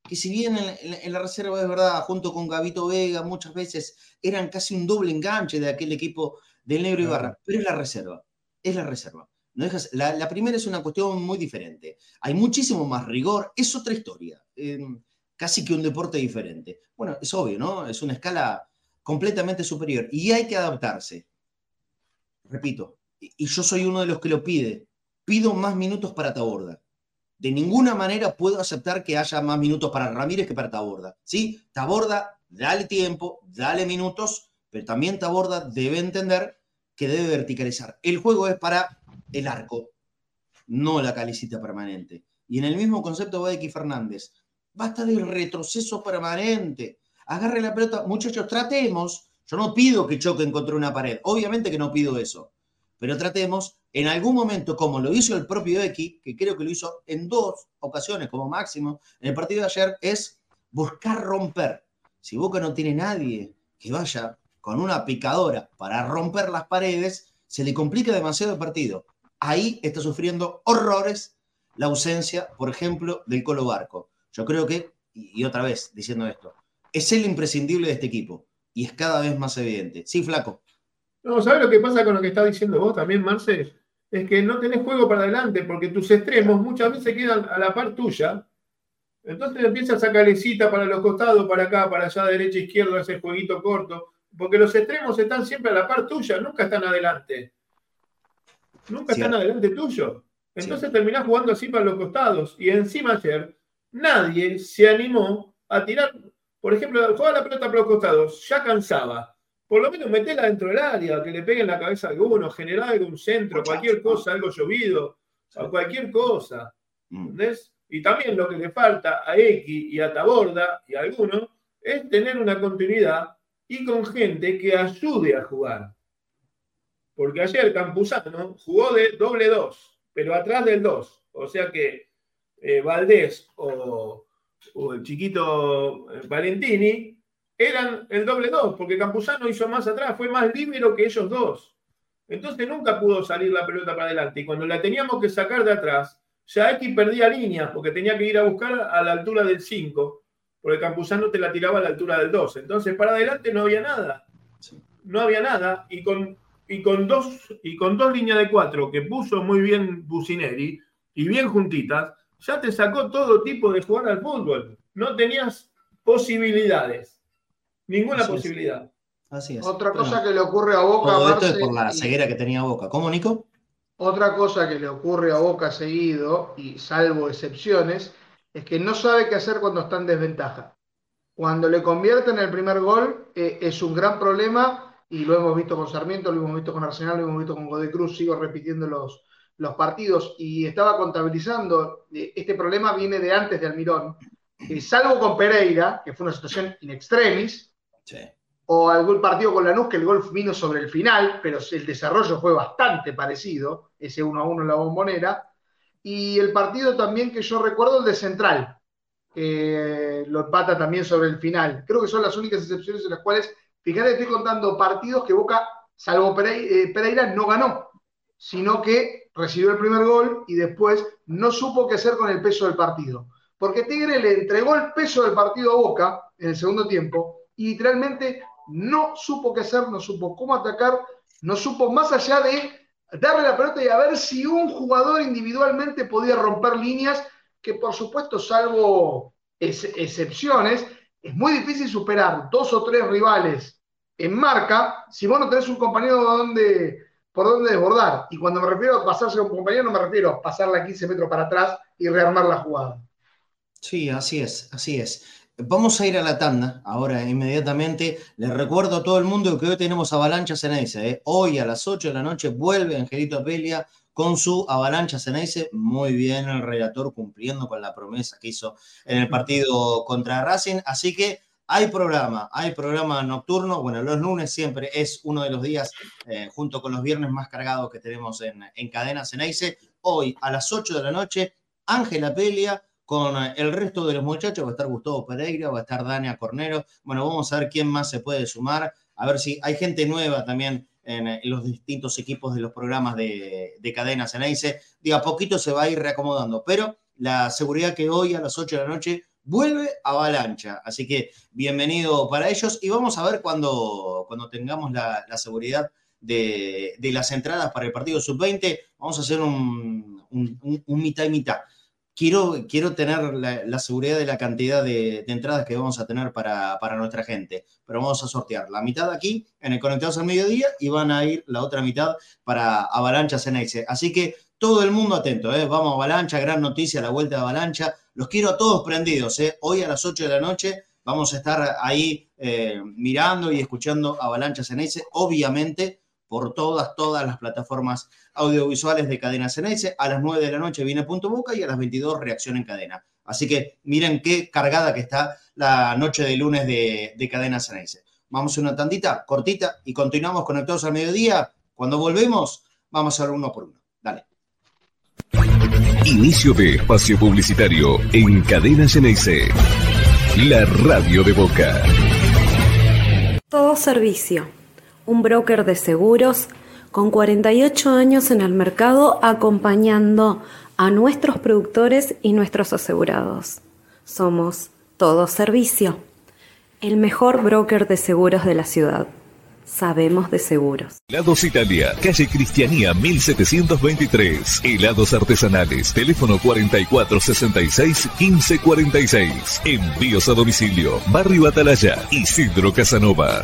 que si bien en, la reserva es verdad, junto con Gavito Vega, muchas veces eran casi un doble enganche de aquel equipo del Negro Ibarra, pero es la reserva, es la reserva. No la, primera es una cuestión muy diferente. Hay muchísimo más rigor, es otra historia. Em, casi que un deporte diferente. Bueno, es obvio, ¿no? Es una escala completamente superior y hay que adaptarse. Repito, y yo soy uno de los que lo pide, pido más minutos para Taborda. De ninguna manera puedo aceptar que haya más minutos para Ramírez que para Taborda. ¿Sí? Taborda, dale tiempo, dale minutos, pero también Taborda debe entender que debe verticalizar. El juego es para el arco, no la calicita permanente. Y en el mismo concepto va X Fernández. Basta del retroceso permanente. Agarre la pelota. Muchachos, tratemos. Yo no pido que choquen contra una pared. Obviamente que no pido eso. Pero tratemos en algún momento, como lo hizo el propio X, que creo que lo hizo en dos ocasiones como máximo en el partido de ayer, es buscar romper. Si Boca no tiene nadie que vaya con una picadora para romper las paredes, se le complica demasiado el partido. Ahí está sufriendo horrores la ausencia, por ejemplo, del Colo Barco. Yo creo que, y otra vez diciendo esto, es el imprescindible de este equipo y es cada vez más evidente. Sí, flaco. No, ¿sabes lo que pasa con lo que está diciendo vos también, Marce? Es que no tenés juego para adelante porque tus extremos muchas veces quedan a la par tuya. Entonces empiezas a calecita para los costados, para acá, para allá, derecha, izquierda, ese jueguito corto. Porque los extremos están siempre a la par tuya, nunca están adelante. Nunca están adelante tuyo. Entonces terminás jugando así para los costados. Y encima ayer nadie se animó a tirar, por ejemplo, juega la pelota por los costados, ya cansaba. Por lo menos metela dentro del área, que le pegue en la cabeza a alguno, generar algún centro, cualquier cosa, algo llovido, o cualquier cosa. Mm. ¿Entendés? Y también lo que le falta a X y a Taborda y a alguno es tener una continuidad y con gente que ayude a jugar. Porque ayer Campuzano jugó de doble dos, pero atrás del dos. O sea que eh, Valdés o, el chiquito eh, Valentini eran el doble dos, porque Campuzano hizo más atrás, fue más libre que ellos dos. Entonces nunca pudo salir la pelota para adelante. Y cuando la teníamos que sacar de atrás, ya X perdía líneas, porque tenía que ir a buscar a la altura del 5, porque Campuzano te la tiraba a la altura del 2. Entonces para adelante no había nada. No había nada. Y con, y con, dos, y con dos líneas de cuatro que puso muy bien Bucineri y bien juntitas, ya te sacó todo tipo de jugar al fútbol. No tenías posibilidades. Ninguna posibilidad. Así es. Otra cosa que le ocurre a Boca. Todo esto es por la ceguera que tenía Boca. ¿Cómo, Nico? Otra cosa que le ocurre a Boca seguido, y salvo excepciones, es que no sabe qué hacer cuando está en desventaja. Cuando le convierten el primer gol eh, es un gran problema y lo hemos visto con Sarmiento, lo hemos visto con Arsenal, lo hemos visto con Godoy Cruz, sigo repitiendo los, los partidos. Y estaba contabilizando, eh, este problema viene de antes de Almirón, eh, salvo con Pereira, que fue una situación in extremis, o algún partido con Lanús que el gol vino sobre el final, pero el desarrollo fue bastante parecido, ese 1 a 1 en la bombonera, y el partido también que yo recuerdo, el de Central, que lo empata también sobre el final. Creo que son las únicas excepciones en las cuales, fíjate, estoy contando partidos que Boca, salvo eh, Pereira, no ganó, sino que recibió el primer gol y después no supo qué hacer con el peso del partido. Porque Tigre le entregó el peso del partido a Boca en el segundo tiempo y literalmente no supo qué hacer, no supo cómo atacar, no supo más allá de darle la pelota y a ver si un jugador individualmente podía romper líneas, que por supuesto, salvo excepciones, es muy difícil superar dos o tres rivales en marca si vos no tenés un compañero donde, por donde desbordar. Y cuando me refiero a pasarse a un compañero, no me refiero a pasarla 15 metros para atrás y rearmar la jugada. Sí, así es, así es. Vamos a ir a la tanda ahora inmediatamente. Les recuerdo a todo el mundo que hoy tenemos Avalancha Ceneice. ¿eh? Hoy a las 8 de la noche vuelve Angelito Apelia con su Avalancha Ceneice. Muy bien el relator cumpliendo con la promesa que hizo en el partido contra Racing. Así que hay programa, hay programa nocturno. Bueno, los lunes siempre es uno de los días, eh, junto con los viernes más cargados que tenemos en, en Cadena Ceneice. Hoy a las 8 de la noche, Ángela Pelia con el resto de los muchachos. Va a estar Gustavo Pereira, va a estar Dania Cornero. Bueno, vamos a ver quién más se puede sumar, a ver si hay gente nueva también en, los distintos equipos de los programas de, de cadena Ceneice. De a poquito se va a ir reacomodando, pero la seguridad que hoy a las 8 de la noche vuelve a Avalancha. Así que bienvenido para ellos y vamos a ver cuando, cuando tengamos la, seguridad de, las entradas para el partido sub-20. Vamos a hacer un, un, un mitad y mitad quiero, tener la, seguridad de la cantidad de, entradas que vamos a tener para, nuestra gente. Pero vamos a sortear la mitad aquí en el Conectados al Mediodía y van a ir la otra mitad para Avalancha Ceneice. Así que todo el mundo atento, ¿eh? vamos a Avalancha, gran noticia, la vuelta de Avalancha. Los quiero a todos prendidos. ¿eh? Hoy a las 8 de la noche vamos a estar ahí eh, mirando y escuchando Avalancha Ceneice. Obviamente por todas, todas las plataformas audiovisuales de Cadena Ceneice. A las 9 de la noche viene Punto Boca y a las 22 reacción en cadena. Así que miren qué cargada que está la noche de lunes de, Cadena Ceneice. Vamos a una tandita cortita y continuamos conectados al mediodía. Cuando volvemos, vamos a ver uno por uno. Dale. Inicio de espacio publicitario en Cadena Ceneice. La radio de Boca. Todo servicio un broker de seguros con 48 años en el mercado acompañando a nuestros productores y nuestros asegurados. Somos Todo Servicio, el mejor broker de seguros de la ciudad. Sabemos de seguros. Helados Italia, calle Cristianía 1723. Helados artesanales, teléfono 4466-1546. Envíos a domicilio, Barrio Atalaya, Isidro Casanova.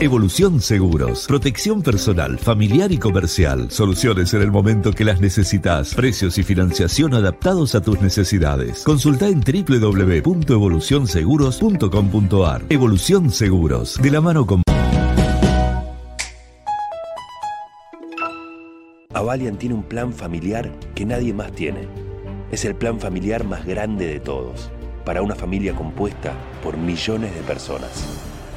Evolución Seguros. Protección personal, familiar y comercial. Soluciones en el momento que las necesitas. Precios y financiación adaptados a tus necesidades. Consulta en www.evolucionseguros.com.ar. Evolución Seguros. De la mano con... Avalian tiene un plan familiar que nadie más tiene. Es el plan familiar más grande de todos. Para una familia compuesta por millones de personas.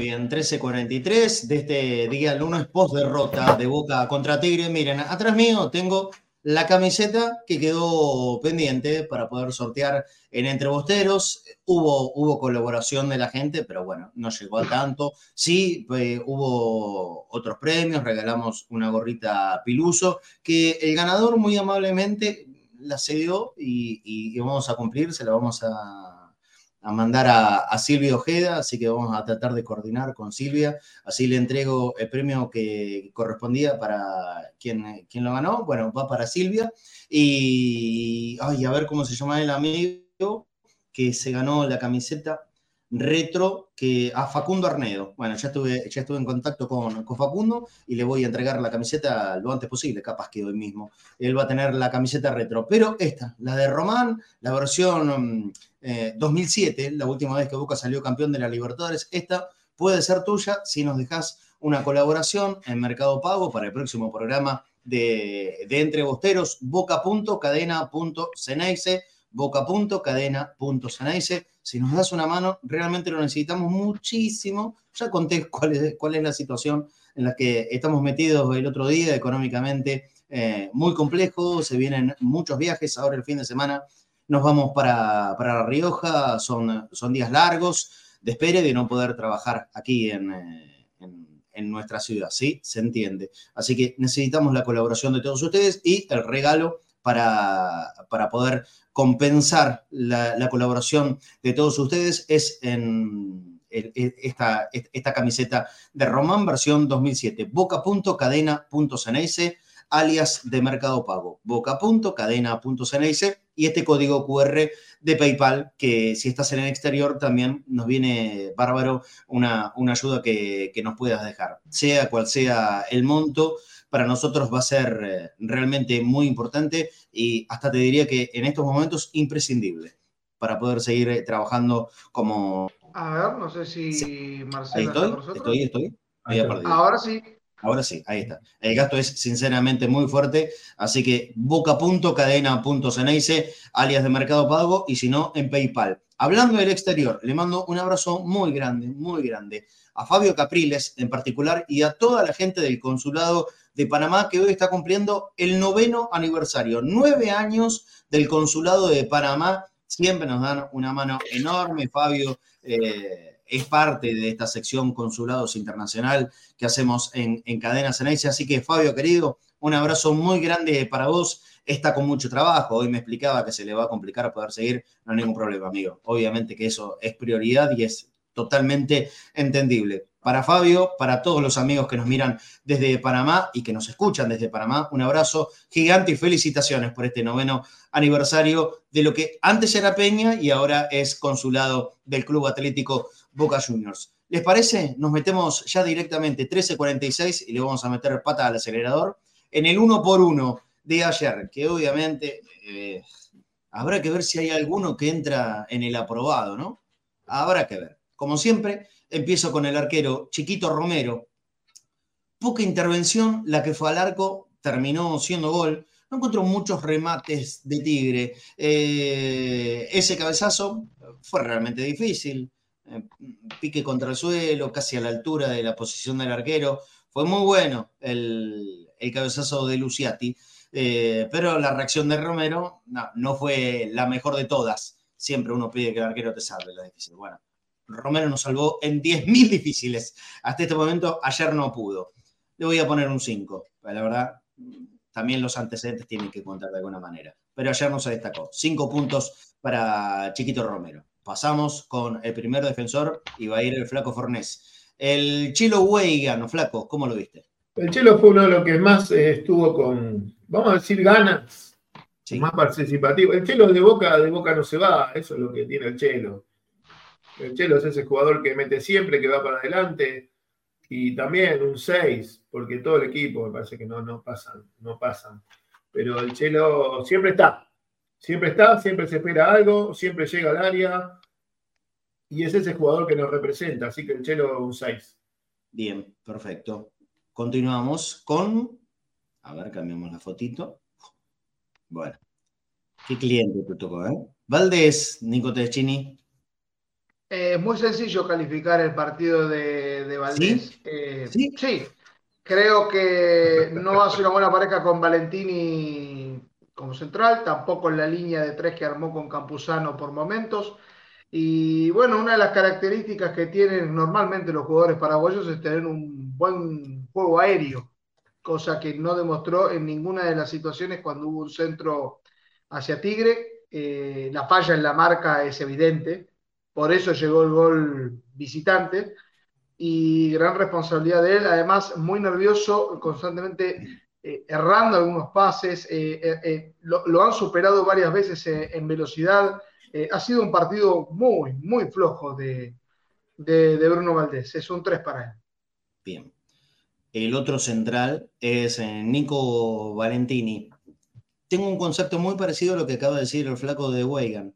Bien, 13.43 de este día lunes post derrota de Boca contra Tigre. Miren, atrás mío tengo la camiseta que quedó pendiente para poder sortear en Entrebosteros. Hubo, hubo colaboración de la gente, pero bueno, no llegó a tanto. Sí, eh, hubo otros premios, regalamos una gorrita Piluso, que el ganador muy amablemente la cedió y vamos a cumplir, se la vamos a a mandar a, Silvia Ojeda, así que vamos a tratar de coordinar con Silvia, así le entrego el premio que correspondía para quien, quien lo ganó, bueno, va para Silvia, y ay, a ver cómo se llama el amigo que se ganó la camiseta retro que a Facundo Arnedo. Bueno, ya estuve, ya estuve en contacto con, con, Facundo y le voy a entregar la camiseta lo antes posible, capaz que hoy mismo. Él va a tener la camiseta retro. Pero esta, la de Román, la versión 2007, eh, la última vez que Boca salió campeón de la Libertadores, esta puede ser tuya si nos dejas una colaboración en Mercado Pago para el próximo programa de, de Entre Bosteros, boca.cadena.ceneice boca.cadena.ceneice. Si nos das una mano, realmente lo necesitamos muchísimo. Ya conté cuál es, cuál es la situación en la que estamos metidos el otro día, económicamente eh, muy complejo, se vienen muchos viajes, ahora el fin de semana nos vamos para, para La Rioja, son, son días largos de espera de no poder trabajar aquí en, eh, en, en nuestra ciudad, ¿sí? Se entiende. Así que necesitamos la colaboración de todos ustedes y el regalo para, para poder compensar la, colaboración de todos ustedes es en esta, esta camiseta de Román versión 2007, boca.cadena.ceneice, alias de Mercado Pago, boca.cadena.ceneice y este código QR de PayPal, que si estás en el exterior también nos viene bárbaro una, una ayuda que, que nos puedas dejar, sea cual sea el monto para nosotros va a ser eh, realmente muy importante y hasta te diría que en estos momentos imprescindible para poder seguir eh, trabajando como... A ver, no sé si Marcelo estoy, estoy, estoy. Ahora sí. Ahora sí, ahí está. El gasto es sinceramente muy fuerte, así que boca.cadena.ceneice, alias de Mercado Pago, y si no, en PayPal. Hablando del exterior, le mando un abrazo muy grande, muy grande a Fabio Capriles en particular y a toda la gente del consulado de Panamá, que hoy está cumpliendo el noveno aniversario. Nueve años del Consulado de Panamá. Siempre nos dan una mano enorme. Fabio eh, es parte de esta sección Consulados Internacional que hacemos en, en Cadena Ceneice. Así que, Fabio, querido, un abrazo muy grande para vos. Está con mucho trabajo. Hoy me explicaba que se le va a complicar poder seguir. No hay ningún problema, amigo. Obviamente que eso es prioridad y es totalmente entendible. Para Fabio, para todos los amigos que nos miran desde Panamá y que nos escuchan desde Panamá, un abrazo gigante y felicitaciones por este noveno aniversario de lo que antes era Peña y ahora es consulado del Club Atlético Boca Juniors. ¿Les parece? Nos metemos ya directamente 13.46 y le vamos a meter pata al acelerador en el uno por uno de ayer, que obviamente eh, habrá que ver si hay alguno que entra en el aprobado, ¿no? Habrá que ver. Como siempre, empiezo con el arquero Chiquito Romero. Poca intervención, la que fue al arco terminó siendo gol. No encontró muchos remates de Tigre. Eh, ese cabezazo fue realmente difícil. Eh, pique contra el suelo, casi a la altura de la posición del arquero. Fue muy bueno el, cabezazo de Luciati. Eh, pero la reacción de Romero no, no, fue la mejor de todas. Siempre uno pide que el arquero te salve, la difícil. Bueno, Romero nos salvó en 10.000 difíciles. Hasta este momento, ayer no pudo. Le voy a poner un 5. La verdad, también los antecedentes tienen que contar de alguna manera. Pero ayer no se destacó. 5 puntos para Chiquito Romero. Pasamos con el primer defensor y va a ir el Flaco Fornés. El Chilo Weigan, Flaco, ¿cómo lo viste? El Chelo fue uno de los que más eh, estuvo con, vamos a decir, ganas, más participativo. El Chelo de boca, de boca no se va, eso es lo que tiene el Chelo. El Chelo es ese jugador que mete siempre, que va para adelante, y también un 6, porque todo el equipo me parece que no, no pasan, no pasan. Pero el Chelo siempre está, siempre está, siempre se espera algo, siempre llega al área, y es ese jugador que nos representa, así que el Chelo un 6. Bien, perfecto. Continuamos con. A ver, cambiamos la fotito. Bueno. ¿Qué cliente te tocó, eh? Valdés, Nico Teschini. Es muy sencillo calificar el partido de, Valdés. Eh, ¿Sí? ¿Sí? Creo que no hace una buena pareja con Valentini como central, tampoco en la línea de tres que armó con Campuzano por momentos. Y bueno, una de las características que tienen normalmente los jugadores paraguayos es tener un buen juego aéreo, cosa que no demostró en ninguna de las situaciones cuando hubo un centro hacia Tigre. Eh, la falla en la marca es evidente, por eso llegó el gol visitante y gran responsabilidad de él, además muy nervioso, constantemente eh, errando algunos pases, eh, lo, han superado varias veces en velocidad. ha sido un partido muy, muy flojo de, de, Bruno Valdés, es un 3 para él. Bien. El otro central es eh, Nico Valentini. Tengo un concepto muy parecido a lo que acaba de decir el flaco de Weigan.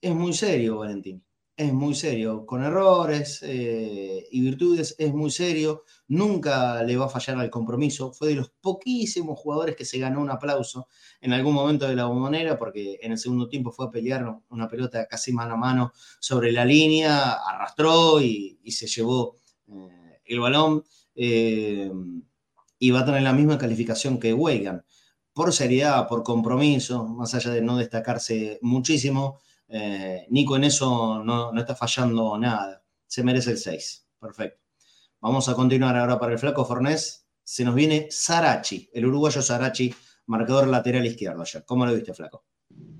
Es muy serio, Valentini. Es muy serio. Con errores eh, y virtudes, es muy serio. Nunca le va a fallar al compromiso. Fue de los poquísimos jugadores que se ganó un aplauso en algún momento de la bombonera, porque en el segundo tiempo fue a pelear una pelota casi mano a mano sobre la línea, arrastró y, se llevó eh, el balón eh, y va a tener la misma calificación que Weigan. Por seriedad, por compromiso, más allá de no destacarse muchísimo, eh, Nico en eso no, está fallando nada. Se merece el 6. Perfecto. Vamos a continuar ahora para el flaco Fornés. Se nos viene Sarachi, el uruguayo Sarachi, marcador lateral izquierdo. ¿Cómo lo viste, flaco?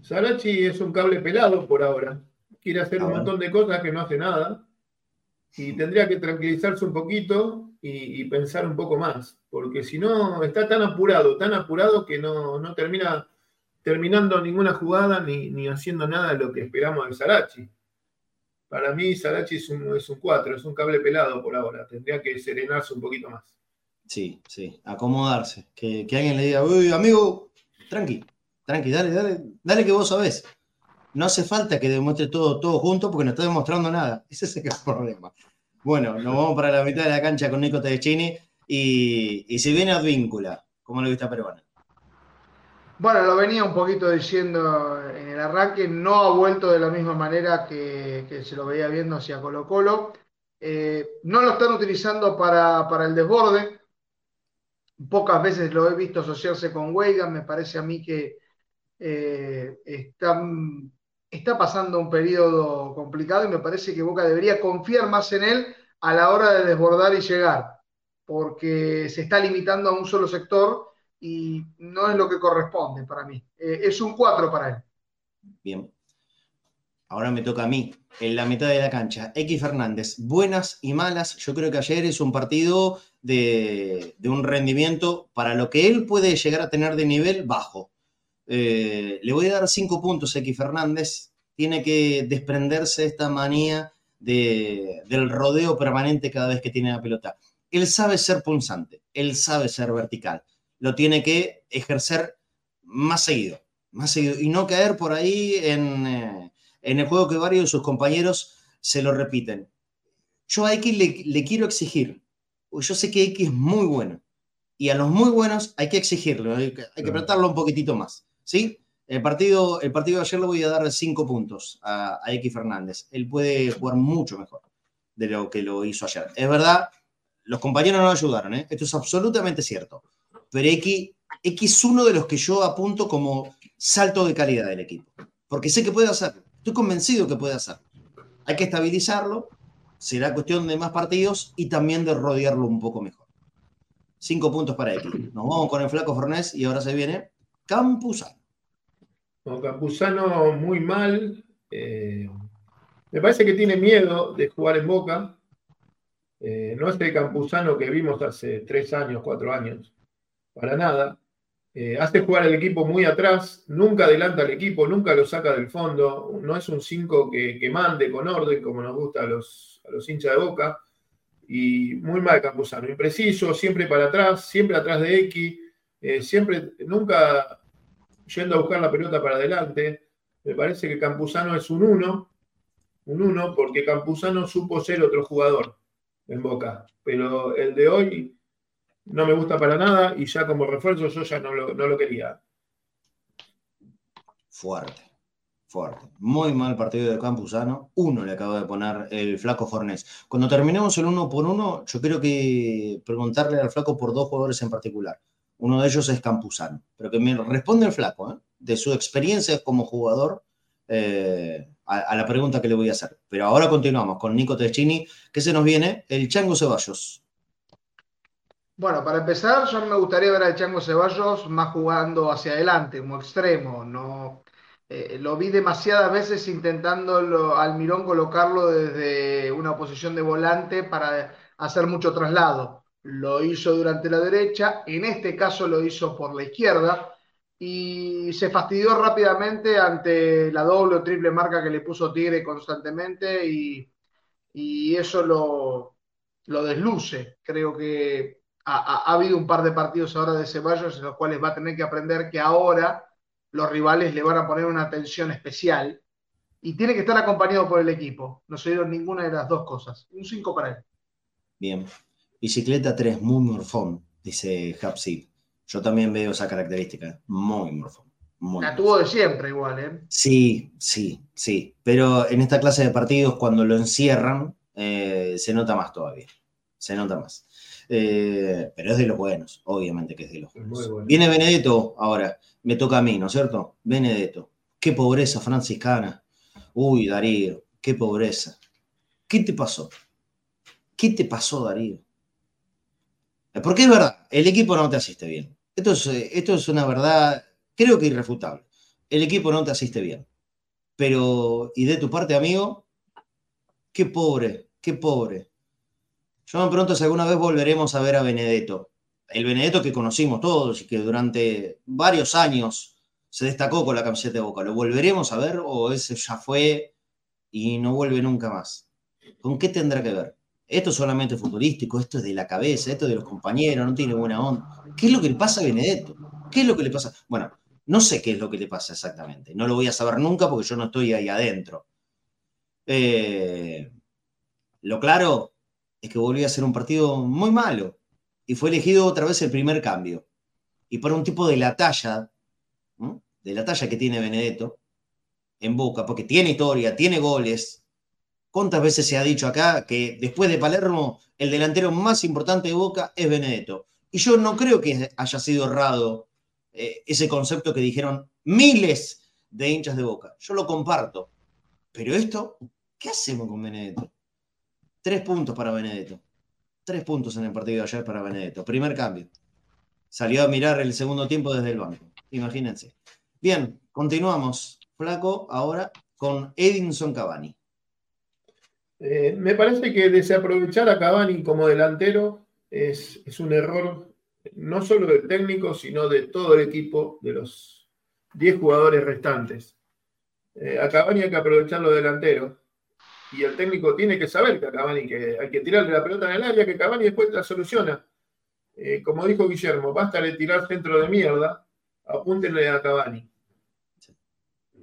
Sarachi es un cable pelado por ahora. Quiere hacer un montón de cosas que no hace nada. Y tendría que tranquilizarse un poquito y, pensar un poco más, porque si no, está tan apurado, tan apurado que no, termina terminando ninguna jugada ni, haciendo nada de lo que esperamos de Sarachi. Para mí, Sarachi es un, es un 4, es un cable pelado por ahora. Tendría que serenarse un poquito más. Sí, sí, acomodarse. Que, alguien le diga, uy, amigo, tranqui, tranqui, dale, dale, dale que vos sabés. No hace falta que demuestre todo, todo junto porque no está demostrando nada. Ese es el problema. Bueno, nos vamos para la mitad de la cancha con Nico Tedeschini y, y si viene Advíncula, ¿cómo lo viste a Peruana? Bueno, lo venía un poquito diciendo en el arranque, no ha vuelto de la misma manera que, se lo veía viendo hacia Colo Colo. Eh, no lo están utilizando para, el desborde. Pocas veces lo he visto asociarse con Weigan. Me parece a mí que eh, están está pasando un periodo complicado y me parece que Boca debería confiar más en él a la hora de desbordar y llegar, porque se está limitando a un solo sector y no es lo que corresponde para mí. Eh, es un 4 para él. Bien. Ahora me toca a mí, en la mitad de la cancha. X Fernández, buenas y malas. Yo creo que ayer es un partido de, de un rendimiento para lo que él puede llegar a tener de nivel bajo eh, le voy a dar cinco puntos a X Fernández. Tiene que desprenderse de esta manía del rodeo permanente cada vez que tiene la pelota. Él sabe ser punzante, él sabe ser vertical. Lo tiene que ejercer más seguido, más seguido y no caer por ahí en, eh, el juego que varios de sus compañeros se lo repiten. Yo a X le, le quiero exigir, yo sé que X es muy bueno y a los muy buenos hay que exigirlo, hay que, hay que un poquitito más. ¿sí? El partido, el partido de ayer le voy a dar cinco puntos a, X Fernández. Él puede jugar mucho mejor de lo que lo hizo ayer. Es verdad, los compañeros no ayudaron, ¿eh? esto es absolutamente cierto. Pero X, X es uno de los que yo apunto como salto de calidad del equipo. Porque sé que puede hacerlo. Estoy convencido que puede hacerlo. Hay que estabilizarlo será cuestión de más partidos y también de rodearlo un poco mejor. Cinco puntos para X. Nos vamos con el flaco Fornés y ahora se viene Campuzano. Campuzano muy mal. Eh, me parece que tiene miedo de jugar en Boca. Eh, no es el Campuzano que vimos hace tres años, cuatro años. Para nada. Eh, hace jugar al equipo muy atrás, nunca adelanta al equipo, nunca lo saca del fondo, no es un 5 que, mande con orden como nos gusta a los, los hinchas de boca. Y muy mal Campuzano, impreciso, siempre para atrás, siempre atrás de X, eh, siempre, nunca yendo a buscar la pelota para adelante. Me parece que Campuzano es un 1, un 1, porque Campuzano supo ser otro jugador en Boca, pero el de hoy no me gusta para nada y ya como refuerzo yo ya no lo, quería. Fuerte, fuerte. Muy mal partido de Campuzano. Uno le acaba de poner el flaco Fornés. Cuando terminemos el uno por uno, yo quiero que preguntarle al flaco por dos jugadores en particular. Uno de ellos es Campuzano, pero que me responde el flaco, ¿eh? de su experiencia como jugador eh, a, la pregunta que le voy a hacer. Pero ahora continuamos con Nico Teschini, que se nos viene el Chango Ceballos. Bueno, para empezar, yo me gustaría ver al Chango Ceballos más jugando hacia adelante, como extremo. No, eh, lo vi demasiadas veces intentando al Mirón colocarlo desde una posición de volante para hacer mucho traslado. Lo hizo durante la derecha, en este caso lo hizo por la izquierda y se fastidió rápidamente ante la doble o triple marca que le puso Tigre constantemente y, y eso lo, lo desluce. Creo que ha, habido un par de partidos ahora de Ceballos en los cuales va a tener que aprender que ahora los rivales le van a poner una atención especial y tiene que estar acompañado por el equipo. No se dieron ninguna de las dos cosas. Un 5 para él. Bien. Bicicleta 3, muy morfón, dice Hapsib. Yo también veo esa característica. Muy morfón. la tuvo de siempre igual, ¿eh? Sí, sí, sí. Pero en esta clase de partidos, cuando lo encierran, eh, se nota más todavía. Se nota más. Eh, pero es de los buenos, obviamente que es de los buenos. Viene Benedetto ahora, me toca a mí, ¿no es cierto? Benedetto. Qué pobreza franciscana. Uy, Darío, qué pobreza. ¿Qué te pasó? ¿Qué te pasó, Darío? Eh, porque es verdad, el equipo no te asiste bien. Esto es, eh, esto es una verdad, creo que irrefutable. El equipo no te asiste bien. Pero, y de tu parte, amigo, qué pobre, qué pobre. Yo me pregunto si alguna vez volveremos a ver a Benedetto. El Benedetto que conocimos todos y que durante varios años se destacó con la camiseta de Boca. ¿Lo volveremos a ver o ese ya fue y no vuelve nunca más? ¿Con qué tendrá que ver? Esto es solamente futurístico, esto es de la cabeza, esto es de los compañeros, no tiene buena onda. ¿Qué es lo que le pasa a Benedetto? ¿Qué es lo que le pasa? Bueno, no sé qué es lo que le pasa exactamente. No lo voy a saber nunca porque yo no estoy ahí adentro. Eh, lo claro es que volvió a ser un partido muy malo y fue elegido otra vez el primer cambio. Y para un tipo de la talla, de la talla que tiene Benedetto en Boca, porque tiene historia, tiene goles. ¿Cuántas veces se ha dicho acá que después de Palermo el delantero más importante de Boca es Benedetto? Y yo no creo que haya sido errado eh, ese concepto que dijeron miles de hinchas de Boca. Yo lo comparto. Pero esto, ¿qué hacemos con Benedetto? Tres puntos para Benedetto. Tres puntos en el partido de ayer para Benedetto. Primer cambio. Salió a mirar el segundo tiempo desde el banco. Imagínense. Bien, continuamos. Flaco, ahora con Edinson Cavani. Eh, me parece que desaprovechar a Cavani como delantero es, un error no solo del técnico, sino de todo el equipo, de los 10 jugadores restantes. Eh, a Cavani hay que aprovecharlo delantero y el técnico tiene que saber que a Cavani que hay que tirarle la pelota en el área, que Cavani después la soluciona. Eh, como dijo Guillermo, basta de tirar centro de mierda, apúntenle a Cavani.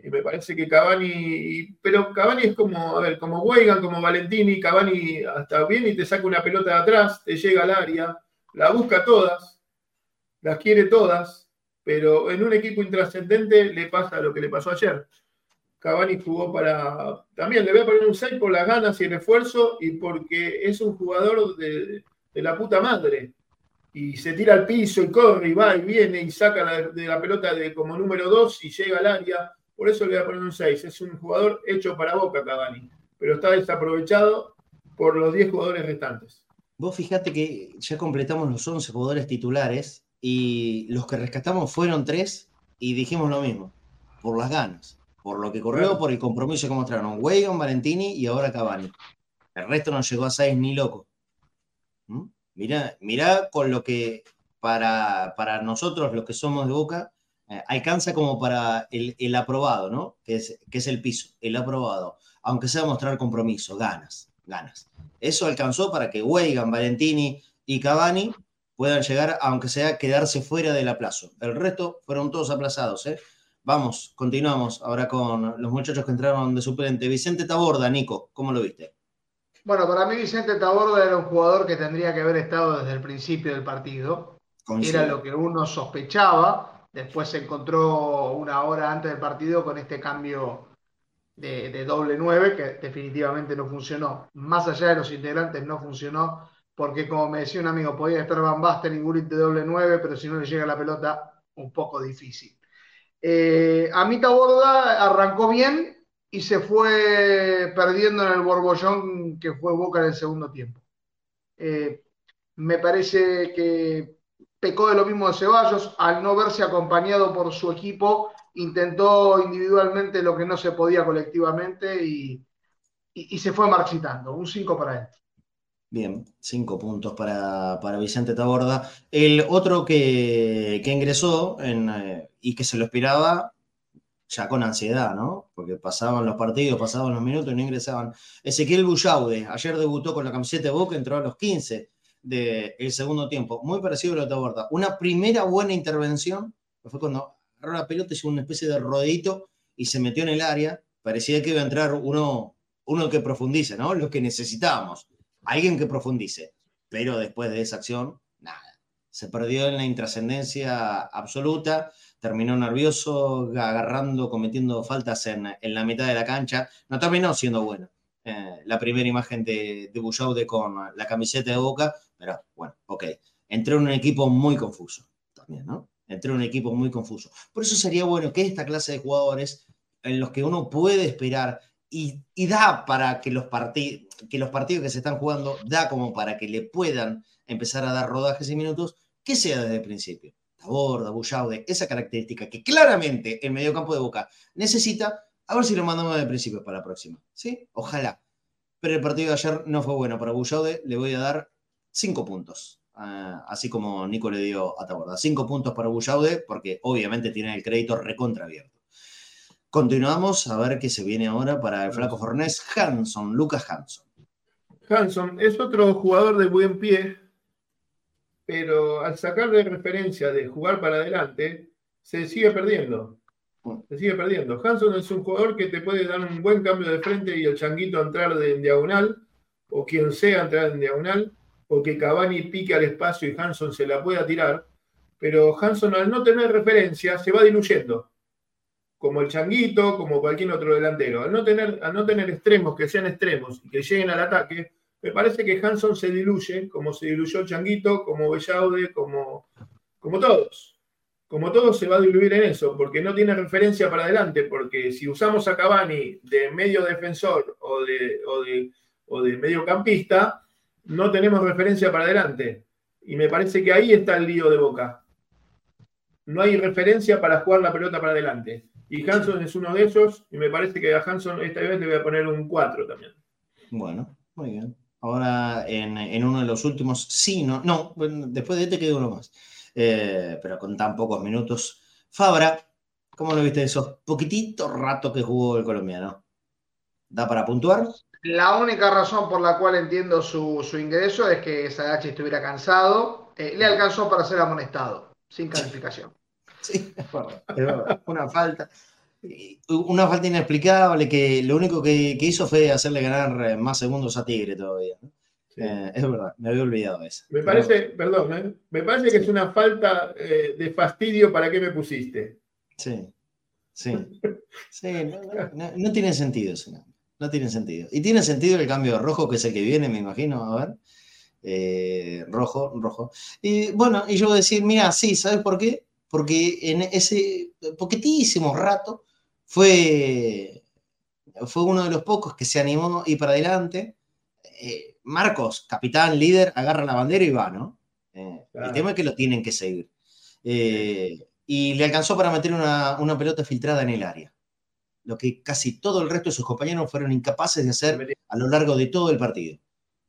Y me parece que Cavani, pero Cavani es como, a ver, como Weigan, como Valentini, Cavani hasta bien y te saca una pelota de atrás, te llega al área, la busca todas, las quiere todas, pero en un equipo intrascendente le pasa lo que le pasó ayer. Cavani jugó para. También le voy a poner un 6 por las ganas y el esfuerzo y porque es un jugador de, la puta madre. Y se tira al piso y corre y va y viene y saca de la pelota de como número 2 y llega al área. Por eso le voy a poner un 6. Es un jugador hecho para boca, Cavani. Pero está desaprovechado por los 10 jugadores restantes. Vos fijate que ya completamos los 11 jugadores titulares y los que rescatamos fueron tres y dijimos lo mismo, por las ganas, por lo que corrió, por el compromiso que mostraron Weigand, Valentini y ahora Cavani. El resto no llegó a seis ni loco. ¿Mm? Mirá, con lo que para, para nosotros, los que somos de Boca, eh, alcanza como para el, aprobado, ¿no? Que es, que es el piso, el aprobado. Aunque sea mostrar compromiso, ganas, ganas. Eso alcanzó para que Weigan, Valentini y Cavani puedan llegar, aunque sea quedarse fuera del aplazo. El resto fueron todos aplazados, ¿eh? Vamos, continuamos ahora con los muchachos que entraron de suplente. Vicente Taborda, Nico, ¿cómo lo viste? Bueno, para mí Vicente Taborda era un jugador que tendría que haber estado desde el principio del partido. Era lo que uno sospechaba. Después se encontró una hora antes del partido con este cambio de, doble nueve que definitivamente no funcionó. Más allá de los integrantes no funcionó porque como me decía un amigo, podía estar Van Basten y Gullit de doble nueve, pero si no le llega la pelota, un poco difícil. Eh, a mí Taborda arrancó bien y se fue perdiendo en el borbollón que fue Boca en el segundo tiempo. Eh, me parece que pecó de lo mismo de Ceballos, al no verse acompañado por su equipo, intentó individualmente lo que no se podía colectivamente y, se fue marchitando. Un 5 para él. Bien, cinco puntos para, Vicente Taborda. El otro que, ingresó eh, y que se lo esperaba ya con ansiedad, ¿no? Porque pasaban los partidos, pasaban los minutos y no ingresaban. Ezequiel Bullaude, ayer debutó con la camiseta de Boca, entró a los 15 del segundo tiempo. Muy parecido a lo de Taborda. Una primera buena intervención, fue cuando agarró la pelota, hizo una especie de rodito y se metió en el área. Parecía que iba a entrar uno, uno que profundice, ¿no? Lo que necesitábamos. Alguien que profundice. Pero después de esa acción, nada. Se perdió en la intrascendencia absoluta terminó nervioso, agarrando, cometiendo faltas en, la mitad de la cancha. No terminó siendo bueno. Eh, la primera imagen de, de con la camiseta de Boca, pero bueno, ok. Entró en un equipo muy confuso también, ¿no? Entró en un equipo muy confuso. Por eso sería bueno que esta clase de jugadores en los que uno puede esperar y, da para que los, partidos que se están jugando, da como para que le puedan empezar a dar rodajes y minutos, que sea desde el principio. Borda, Bullaude, esa característica que claramente el mediocampo de Boca necesita, a ver si lo mandamos de principio para la próxima. ¿Sí? Ojalá. Pero el partido de ayer no fue bueno para Bullaude, le voy a dar cinco puntos. Ah, así como Nico le dio a Taborda. Cinco puntos para Bullaude, porque obviamente tiene el crédito recontra abierto. Continuamos a ver qué se viene ahora para el flaco Fornés. Hanson, Lucas Hanson. Hanson es otro jugador de buen pie, pero al sacar de referencia de jugar para adelante, se sigue perdiendo. Se sigue perdiendo. Hanson es un jugador que te puede dar un buen cambio de frente y el changuito entrar de, en diagonal, o quien sea entrar en diagonal, o que Cavani pique al espacio y Hanson se la pueda tirar, pero Hanson al no tener referencia se va diluyendo, como el changuito, como cualquier otro delantero. Al no tener, al no tener extremos que sean extremos y que lleguen al ataque, me parece que Hanson se diluye, como se diluyó el Changuito, como Bellaude, como, como todos. Como todos se va a diluir en eso, porque no tiene referencia para adelante, porque si usamos a Cavani de medio defensor o de, o de, o de mediocampista, no tenemos referencia para adelante. Y me parece que ahí está el lío de Boca. No hay referencia para jugar la pelota para adelante. Y Hanson es uno de esos, y me parece que a Hanson esta vez le voy a poner un 4 también. Bueno, muy bien ahora en, uno de los últimos, sí, no, no, después de este quedó uno más, eh, pero con tan pocos minutos. Fabra, ¿cómo lo viste esos poquititos rato que jugó el colombiano? ¿Da para puntuar? La única razón por la cual entiendo su, ingreso es que Sagachi estuviera cansado. Eh, le alcanzó para ser amonestado, sin calificación. Sí, una falta una falta inexplicable que lo único que, hizo fue hacerle ganar eh, más segundos a Tigre todavía. Eh, es verdad, me había olvidado eso. Me parece, perdón, me parece que es una falta eh, de fastidio para qué me pusiste. Sí, sí. no, tiene sentido No tiene sentido. Y tiene sentido el cambio de rojo, que es el que viene, me imagino, a ver. rojo, rojo. Y bueno, y yo voy a decir, mira, sí, ¿sabes por qué? Porque en ese poquitísimo rato fue, fue uno de los pocos que se animó y para adelante. eh, Marcos, capitán, líder, agarra la bandera y va, ¿no? Eh, el tema es que lo tienen que seguir. Eh, y le alcanzó para meter una, una, pelota filtrada en el área. Lo que casi todo el resto de sus compañeros fueron incapaces de hacer a lo largo de todo el partido.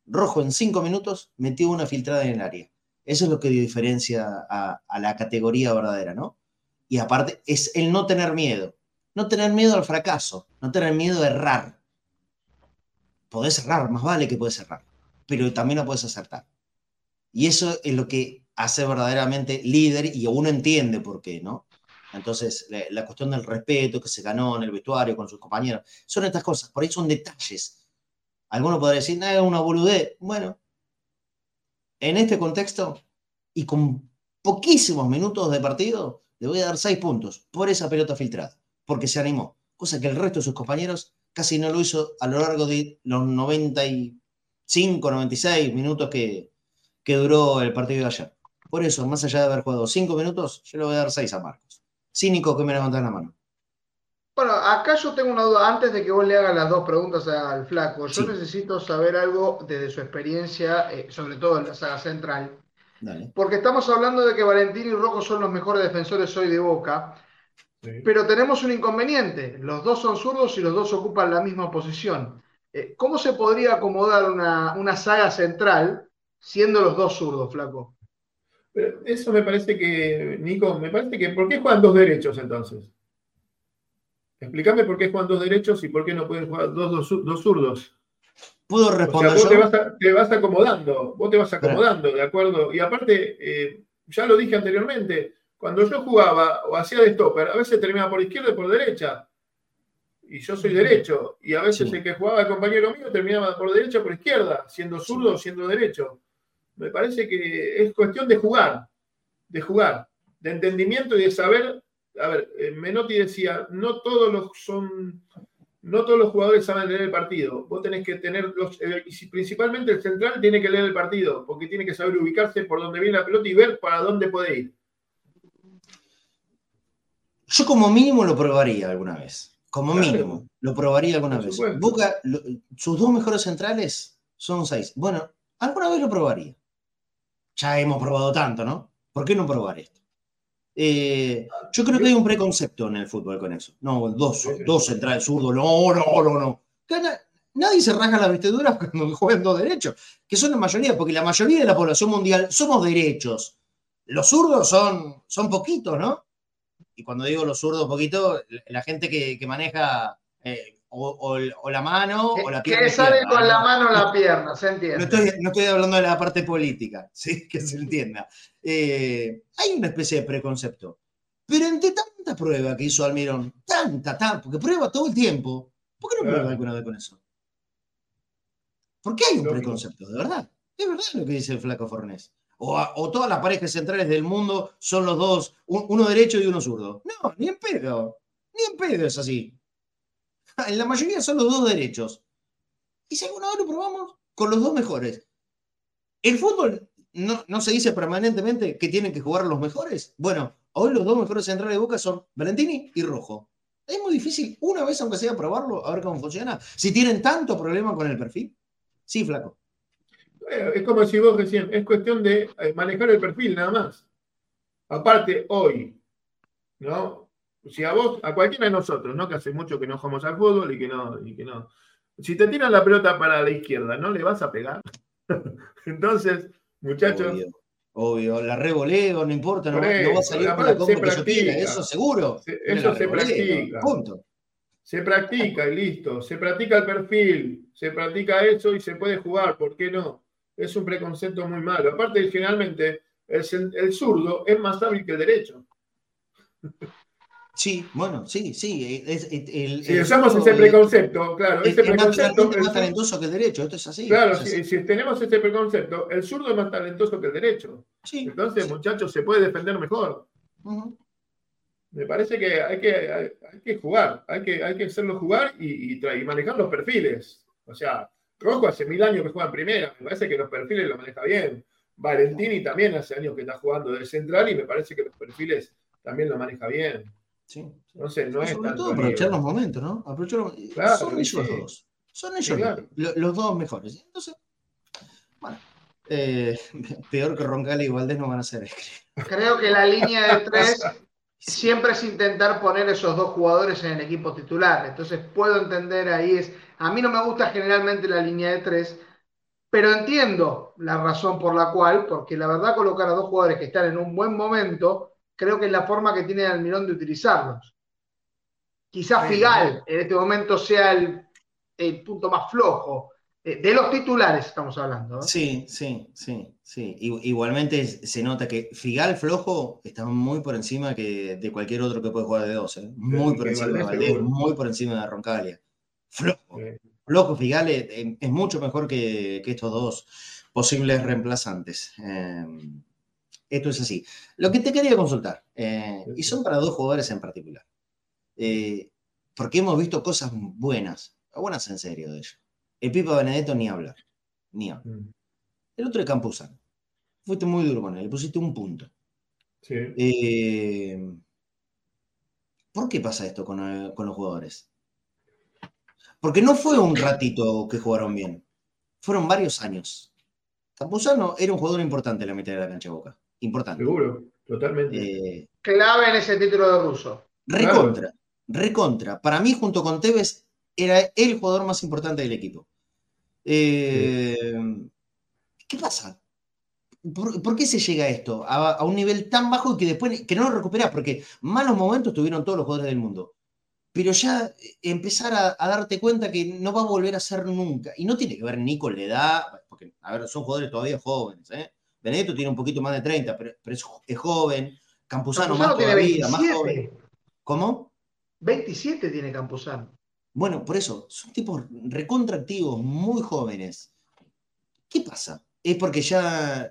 Rojo en cinco minutos metió una filtrada en el área. Eso es lo que diferencia a, la categoría verdadera, ¿no? Y aparte es el no tener miedo. No tener miedo al fracaso, no tener miedo a errar. Podés errar, más vale que podés errar, pero también lo puedes acertar. Y eso es lo que hace verdaderamente líder y uno entiende por qué, ¿no? Entonces, la, cuestión del respeto que se ganó en el vestuario con sus compañeros, son estas cosas, por ahí son detalles. Alguno podría decir, es una boludez. Bueno, en este contexto y con poquísimos minutos de partido, le voy a dar seis puntos por esa pelota filtrada, porque se animó, cosa que el resto de sus compañeros casi no lo hizo a lo largo de los 95, 96 minutos que, que duró el partido de ayer. Por eso, más allá de haber jugado cinco minutos, yo le voy a dar seis a Marcos. Cínico que me levanta la mano. Bueno, acá yo tengo una duda, antes de que vos le hagas las dos preguntas al flaco, yo necesito saber algo desde su experiencia, eh, sobre todo en la saga central, porque estamos hablando de que Valentín y Rojo son los mejores defensores hoy de Boca, pero tenemos un inconveniente, los dos son zurdos y los dos ocupan la misma posición. Eh, ¿Cómo se podría acomodar una, una saga central siendo los dos zurdos, flaco? Pero eso me parece que, Nico, me parece que, ¿por qué juegan dos derechos entonces? Explícame por qué juegan dos derechos y por qué no pueden jugar dos, dos, zurdos. ¿Puedo responder? vos Te, vas acomodando, vos te vas acomodando, ¿de acuerdo? Y aparte, eh, ya lo dije anteriormente, cuando yo jugaba o hacía de stopper, a veces terminaba por izquierda y por derecha. Y yo soy derecho. Y a veces el que jugaba el compañero mío terminaba por derecha o por izquierda, siendo zurdo o siendo derecho. Me parece que es cuestión de jugar, de jugar, de entendimiento y de saber. A ver, eh, Menotti decía, no todos los son, no todos los jugadores saben leer el partido. Vos tenés que tener los, eh, principalmente el central tiene que leer el partido, porque tiene que saber ubicarse por donde viene la pelota y ver para dónde puede ir. Yo como mínimo lo probaría alguna vez. Como mínimo, lo probaría alguna vez. Boca, sus dos mejores centrales son seis. Bueno, alguna vez lo probaría ya hemos probado tanto, ¿no? ¿Por qué no probar esto? Eh, yo creo que hay un preconcepto en el fútbol con eso. No, dos, dos centrales zurdos, no, no, no, no. Nadie se rasga las vestiduras cuando juegan dos derechos, que son la mayoría, porque la mayoría de la población mundial somos derechos. Los zurdos son, son poquitos, ¿no? Y cuando digo los zurdos poquito, la gente que, maneja eh, o, la mano o la pierna. Que sale con la mano o la pierna, se entiende. No estoy, hablando de la parte política, ¿sí? que se entienda. Eh, hay una especie de preconcepto. Pero entre tanta prueba que hizo Almirón, tanta, tanta, porque prueba todo el tiempo, ¿por qué no prueba alguna vez con eso? ¿Por qué hay un preconcepto? De verdad. Es verdad lo que dice el flaco Fornés. O, todas las parejas centrales del mundo son los dos, uno derecho y uno zurdo. No, ni en pedo. Ni en pedo es así. En la mayoría son los dos derechos. Y si alguna vez lo probamos, con los dos mejores. El fútbol no, se dice permanentemente que tienen que jugar los mejores. Bueno, hoy los dos mejores centrales de Boca son Valentini y Rojo. Es muy difícil, una vez aunque sea probarlo, a ver cómo funciona. Si tienen tanto problema con el perfil. Sí, flaco. Es como si vos recién, es cuestión de eh, manejar el perfil nada más. Aparte, hoy, ¿no? Si a vos, a cualquiera de nosotros, ¿no? Que hace mucho que no jugamos al fútbol y que no, y que no. Si te tiran la pelota para la izquierda, ¿no le vas a pegar? Entonces, muchachos. Obvio, la revoleo, no importa, no, va a salir por la que yo eso seguro. eso se practica. Punto. Se practica y listo. Se practica el perfil, se practica eso y se puede jugar, ¿por qué no? Es un preconcepto muy malo. Aparte, generalmente, el, el zurdo es más hábil que el derecho. Sí, bueno, sí, sí. si usamos ese preconcepto, claro, ese preconcepto. Es más, talentoso que el derecho, esto es así. Claro, si, tenemos ese preconcepto, el zurdo es más talentoso que el derecho. Entonces, muchachos, se puede defender mejor. Me parece que hay que, hay, que jugar, hay que, hay que hacerlo jugar y, manejar los perfiles. O sea, Rojo hace mil años que juega en primera, me parece que los perfiles lo maneja bien. Valentini también hace años que está jugando de central y me parece que los perfiles también lo maneja bien. Sí. No es Sobre todo aprovechar los momentos, ¿no? Aprovechar los... Son ellos dos. Son ellos los, dos mejores. Entonces, bueno, eh, peor que Roncalli y Valdés no van a ser. Creo que la línea de tres siempre es intentar poner esos dos jugadores en el equipo titular. Entonces puedo entender ahí es. A mí no me gusta generalmente la línea de tres, pero entiendo la razón por la cual, porque la verdad colocar a dos jugadores que están en un buen momento, creo que es la forma que tiene Almirón de utilizarlos. Quizás Figal en este momento sea el, el punto más flojo, eh, de los titulares estamos hablando. Sí, sí, sí, sí. Igualmente se nota que Figal flojo está muy por encima que de cualquier otro que puede jugar de 12. Muy por encima de Valdés, muy por encima de Roncalia. Flojo. Flojo Figal es, mucho mejor que, estos dos posibles reemplazantes. Em, esto es así. Lo que te quería consultar, eh, y son para dos jugadores en particular, eh, porque hemos visto cosas buenas, buenas en serio de ellos. El Pipa Benedetto ni hablar. Ni hablar. Mm. El otro es Campuzano. Fuiste muy duro con él, le pusiste un punto. Sí. Eh, ¿Por qué pasa esto eh, con, los jugadores? Porque no fue un ratito que jugaron bien. Fueron varios años. Campuzano era un jugador importante en la mitad de la cancha de Boca. Importante. Seguro, totalmente. Eh, Clave en ese título de ruso. Recontra, recontra. Para mí, junto con Tevez, era el jugador más importante del equipo. Eh, ¿Qué pasa? ¿Por, qué se llega a esto? A, un nivel tan bajo que después que no lo recuperás, porque malos momentos tuvieron todos los jugadores del mundo. Pero ya empezar a, darte cuenta que no va a volver a ser nunca. Y no tiene que ver ni con la edad, porque, a ver, son jugadores todavía jóvenes. ¿eh? Benedetto tiene un poquito más de 30, pero, es, joven. Campuzano, más todavía, más joven. ¿Cómo? 27 tiene Campuzano. Bueno, por eso, son tipos recontractivos, muy jóvenes. ¿Qué pasa? ¿Es porque ya,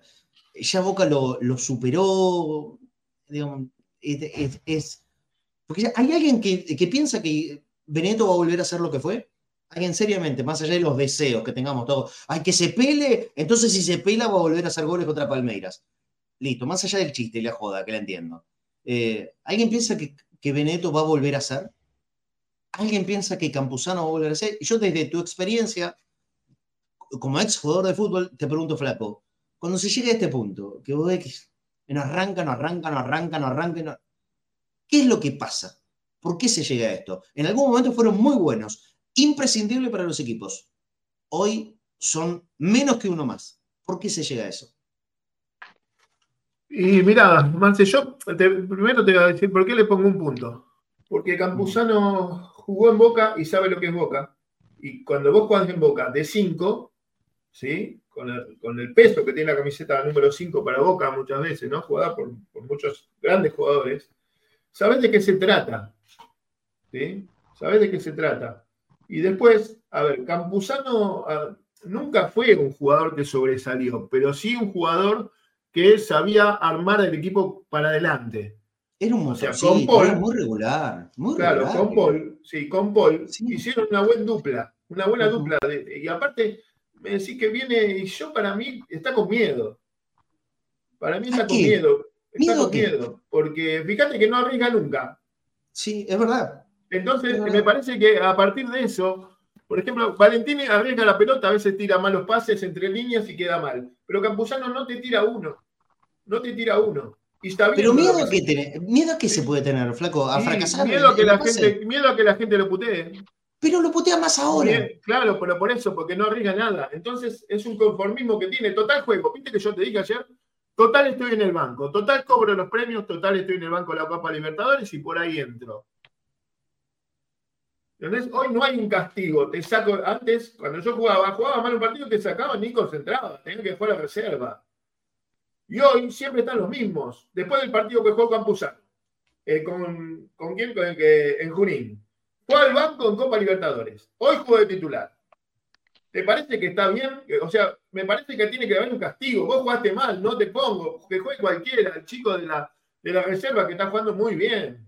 ya Boca lo, superó? es, porque hay alguien que, piensa que Benedetto va a volver a ser lo que fue. Alguien seriamente, más allá de los deseos que tengamos todos. Hay que se pele, entonces si se pela va a volver a hacer goles contra Palmeiras. Listo, más allá del chiste y la joda, que la entiendo. Eh, ¿Alguien piensa que, que Benedetto va a volver a ser? ¿Alguien piensa que Campuzano va a volver a ser? Yo desde tu experiencia, como ex jugador de fútbol, te pregunto, Flaco, cuando se llega a este punto, que vos ves que no arranca, no arranca, no arranca, no arranca, ¿qué es lo que pasa? ¿Por qué se llega a esto? En algún momento fueron muy buenos, imprescindibles para los equipos. Hoy son menos que uno más. ¿Por qué se llega a eso? Y mira, Marce, yo primero te voy a decir por qué le pongo un punto. Porque Campuzano jugó en Boca y sabe lo que es Boca. Y cuando vos jugás en Boca de 5, ¿sí? Con el, peso que tiene la camiseta número 5 para Boca muchas veces, ¿no? Jugada por, muchos grandes jugadores, sabes de qué se trata. ¿Sí? Sabes de qué se trata. Y después, a ver, Campuzano ah, nunca fue un jugador que sobresalió, pero sí un jugador que sabía armar el equipo para adelante. Era un o muy regular. claro, con Paul, sí, con Paul hicieron una buena dupla, una buena dupla. y aparte, me decís que viene, y yo para mí está con miedo. Para mí está con miedo. Está con miedo. Porque fíjate que no arriesga nunca. Sí, es verdad. Entonces, me parece que a partir de eso, por ejemplo, Valentín arriesga la pelota, a veces tira malos pases entre líneas y queda mal. Pero Campuzano no te tira uno. No te tira uno. Pero miedo a, que miedo que se puede tener, flaco, a fracasar. Miedo a, que la gente, miedo a que la gente lo putee. Pero lo putea más ahora. claro, pero por eso, porque no arriesga nada. Entonces es un conformismo que tiene. Total juego. Viste que yo te dije ayer, total estoy en el banco, total cobro los premios, total estoy en el banco de la Copa Libertadores y por ahí entro. ¿Entendés? Hoy no hay un castigo. Te saco, antes, cuando yo jugaba, jugaba mal un partido, te sacaban ni concentrado, tenía que jugar a reserva. Y hoy siempre están los mismos. Después del partido que jugó Campuzano, eh, con, ¿con quién? Con el que, en Junín. Fue al banco en Copa Libertadores. Hoy juega de titular. ¿Te parece que está bien? O sea, me parece que tiene que haber un castigo. Vos jugaste mal, no te pongo. Que juegue cualquiera, el chico de la, de la reserva que está jugando muy bien.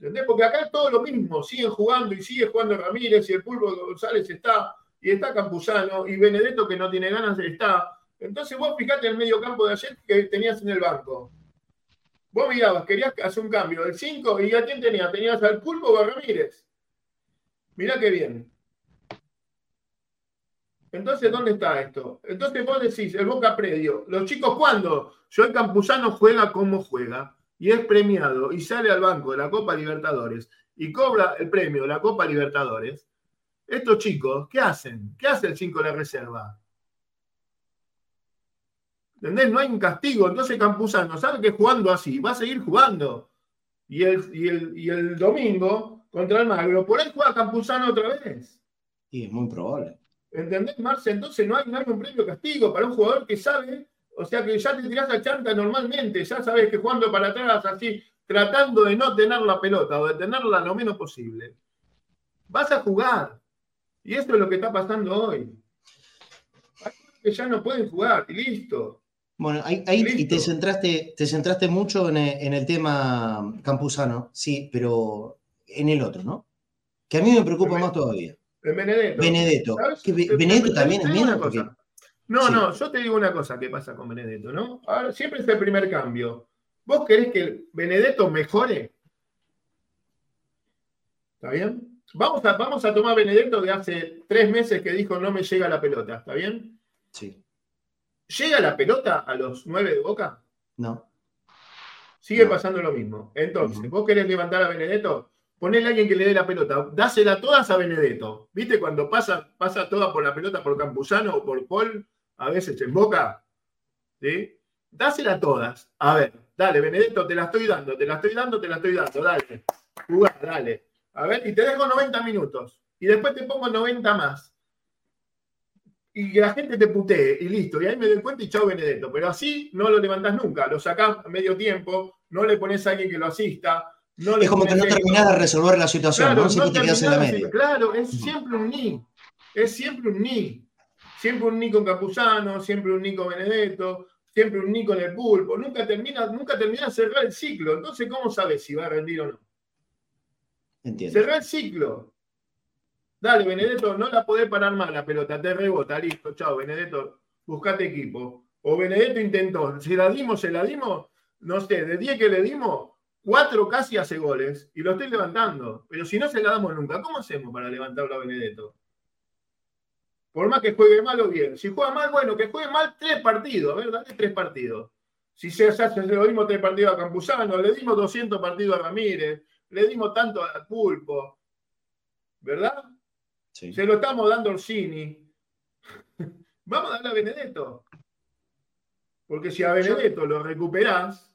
¿Entendés? Porque acá es todo lo mismo. Siguen jugando y sigue jugando Ramírez y el Pulvo González está. Y está Campuzano y Benedetto que no tiene ganas está. Entonces vos fijate el medio campo de ayer que tenías en el banco. Vos mirabas, querías hacer un cambio del 5 y ¿a quién tenías? Tenías al Pulpo o a Ramírez. Mirá qué bien. Entonces, ¿dónde está esto? Entonces vos decís, el Boca Predio, los chicos, ¿cuándo? Yo el Campuzano juega como juega y es premiado y sale al banco de la Copa Libertadores y cobra el premio de la Copa Libertadores. Estos chicos, ¿qué hacen? ¿Qué hace el 5 de la reserva? ¿Entendés? No hay un castigo. Entonces Campuzano sabe que jugando así va a seguir jugando. Y el, y el, domingo contra el Magro, por ahí juega Campuzano otra vez. Y es muy probable. ¿Entendés, Marce? Entonces no hay, un premio castigo para un jugador que sabe, o sea que ya te tirás a chanta normalmente, ya sabes que jugando para atrás así, tratando de no tener la pelota o de tenerla lo menos posible, vas a jugar. Y esto es lo que está pasando hoy. que ya no pueden jugar y listo. Bueno, ahí, y te centraste, te centraste mucho en el, tema campusano, sí, pero en el otro, ¿no? Que a mí me preocupa más todavía. Benedetto. Benedetto. Benedetto también es miedo. No, no, yo te digo una cosa que pasa con Benedetto, ¿no? Ahora, siempre es el primer cambio. ¿Vos querés que Benedetto mejore? ¿Está bien? Vamos a, vamos a tomar Benedetto de hace tres meses que dijo no me llega la pelota, ¿está bien? Sí. ¿Llega la pelota a los nueve de boca? No. Sigue pasando lo mismo. Entonces, ¿vos querés levantar a Benedetto? ponele a alguien que le dé la pelota, dásela todas a Benedetto. ¿Viste cuando pasa, pasa toda por la pelota por Campuzano o por Paul, a veces en boca? ¿Sí? Dásela todas. A ver, dale, Benedetto, te la estoy dando, te la estoy dando, te la estoy dando, dale. Jugá, dale. A ver, y te dejo 90 minutos. Y después te pongo 90 más. Y que la gente te putee, y listo. Y ahí me doy cuenta y chao Benedetto. Pero así no lo levantás nunca. Lo sacás a medio tiempo, no le pones a alguien que lo asista es como que no terminás de resolver la situación, ¿no? Siempre te quedas en la media. Claro, es siempre un ni. Es siempre un ni. Siempre un ni con Capuzano, siempre un ni con Benedetto, siempre un ni con el pulpo. Nunca termina, nunca termina de cerrar el ciclo. Entonces, ¿cómo sabes si va a rendir o no? Entiendo. Cerrar el ciclo. Dale, Benedetto, no la podés parar más la pelota, te rebota, listo, chao, Benedetto, buscate equipo. O Benedetto intentó, si la dimos, se la dimos, no sé, de 10 que le dimos, cuatro casi hace goles y lo estoy levantando. Pero si no se la damos nunca, ¿cómo hacemos para levantarlo a Benedetto? Por más que juegue mal o bien. Si juega mal, bueno, que juegue mal tres partidos. A ver, dale tres partidos. Si se hace, le dimos tres partidos a Campuzano, le dimos 200 partidos a Ramírez, le dimos tanto a Pulpo. ¿Verdad? Se lo estamos dando a Orsini. Vamos a darle a Benedetto. Porque si a Benedetto lo recuperás,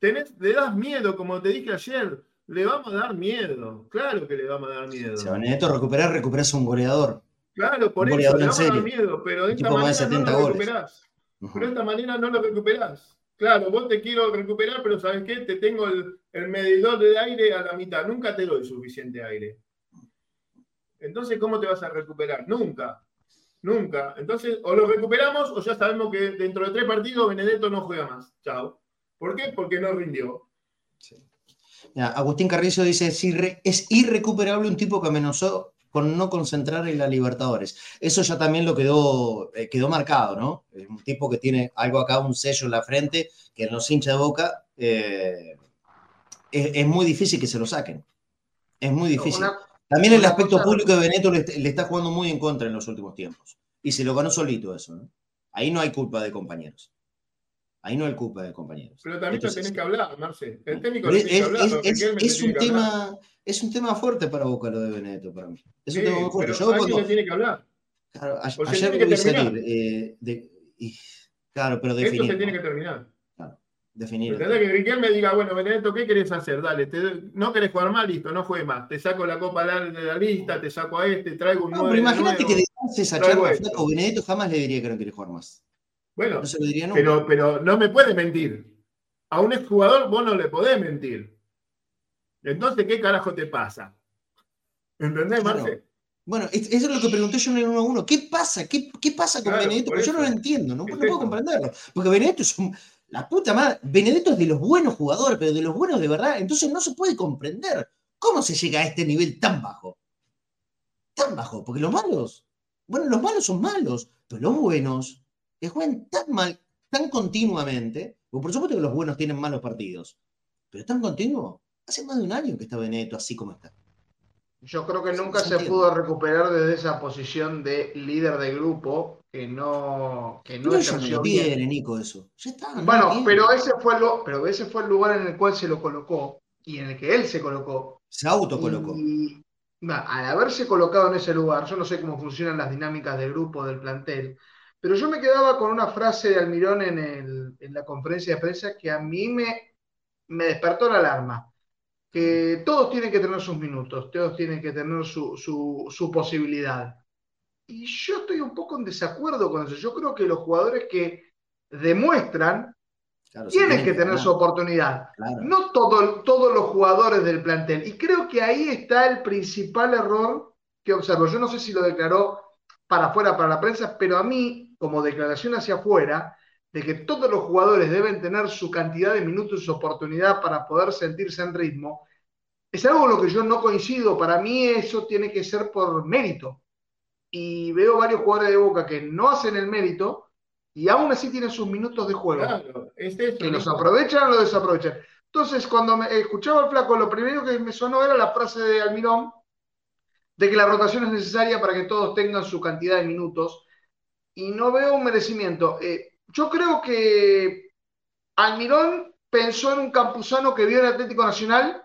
le das miedo, como te dije ayer, le vamos a dar miedo. Claro que le vamos a dar miedo. Si a Benedetto recuperar, recuperas un goleador. Claro, por eso le vamos a dar miedo, pero de esta manera no lo recuperás. Pero de esta manera no lo recuperás. Claro, vos te quiero recuperar, pero ¿sabes qué? Te tengo el, el medidor de aire a la mitad. Nunca te doy suficiente aire. Entonces, ¿cómo te vas a recuperar? Nunca. Nunca. Entonces, o lo recuperamos o ya sabemos que dentro de tres partidos Benedetto no juega más. Chao. ¿Por qué? Porque no rindió. Agustín Carrizo dice, es irrecuperable un tipo que amenazó con no concentrar en la Libertadores. Eso ya también lo quedó, eh, quedó marcado, ¿no? Un tipo que tiene algo acá, un sello en la frente, que nos hincha de boca, eh, es, muy difícil que se lo saquen. Es muy difícil. también el aspecto público de Beneto le, está jugando muy en contra en los últimos tiempos. Y se lo ganó solito eso, ¿no? Ahí no hay culpa de compañeros. Ahí no hay culpa de compañeros. Pero también Entonces, tenés que hablar, Marce. El técnico es, tiene que hablar. Es, es un tema, es un tema fuerte para Boca lo de Benedetto, para mí. Es un tema muy fuerte. Yo le tiene que hablar. Claro, ayer lo vi salir. Eh, de, y, claro, pero definir. Esto se tiene que terminar. Claro, definir. Entendés que Riquelme diga, bueno, Benedetto, ¿qué querés hacer? Dale, te, no querés jugar más, listo, no juegues más. Te saco la copa de la lista, te saco a este, traigo un no, Pero imagínate que de esa charla, Flaco, Benedetto jamás le diría que no quiere jugar más. Bueno, Pero, pero no me puede mentir. A un exjugador vos no le podés mentir. Entonces, ¿qué carajo te pasa? ¿Entendés, Marce? Bueno, eso es lo que pregunté yo en el 1 1. ¿Qué pasa? ¿Qué, pasa con Benedetto? Porque yo no lo entiendo, no, puedo comprenderlo. Porque Benedetto es un, la puta madre. Benedetto es de los buenos jugadores, pero de los buenos de verdad. Entonces no se puede comprender. ¿Cómo se llega a este nivel tan bajo? Tan bajo. Porque los malos, bueno, los malos son malos, pero los buenos que juegan tan mal, tan continuamente, porque por supuesto que los buenos tienen malos partidos, pero tan continuo, hace más de un año que está Benedetto así como está. Yo creo que nunca se pudo recuperar desde esa posición de líder de grupo que no que no, no bien. Nico, eso. Ya está, bueno, pero ese fue el, pero ese fue el lugar en el cual se lo colocó y en el que él se colocó. Se autocolocó. Y, al haberse colocado en ese lugar, yo no sé cómo funcionan las dinámicas de grupo del plantel, pero yo me quedaba con una frase de Almirón en, la conferencia de prensa que a mí me, me despertó la alarma. Que todos tienen que tener sus minutos, todos tienen que tener su, posibilidad. Y yo estoy un poco en desacuerdo con eso. Yo creo que los jugadores que demuestran tienen que tener su oportunidad. No todos los jugadores del plantel. Y creo que ahí está el principal error que observo. Yo no sé si lo declaró para afuera, para la prensa, pero a mí como declaración hacia afuera de que todos los jugadores deben tener su cantidad de minutos y su oportunidad para poder sentirse en ritmo, es algo con lo que yo no coincido. Para mí eso tiene que ser por mérito. Y veo varios jugadores de Boca que no hacen el mérito y aún así tienen sus minutos de juego. Claro, que los aprovechan o los desaprovechan. Entonces, cuando me escuchaba el flaco, lo primero que me sonó era la frase de Almirón de que la rotación es necesaria para que todos tengan su cantidad de minutos y no veo un merecimiento. Eh, yo creo que Almirón pensó en un campusano que vio en Atlético Nacional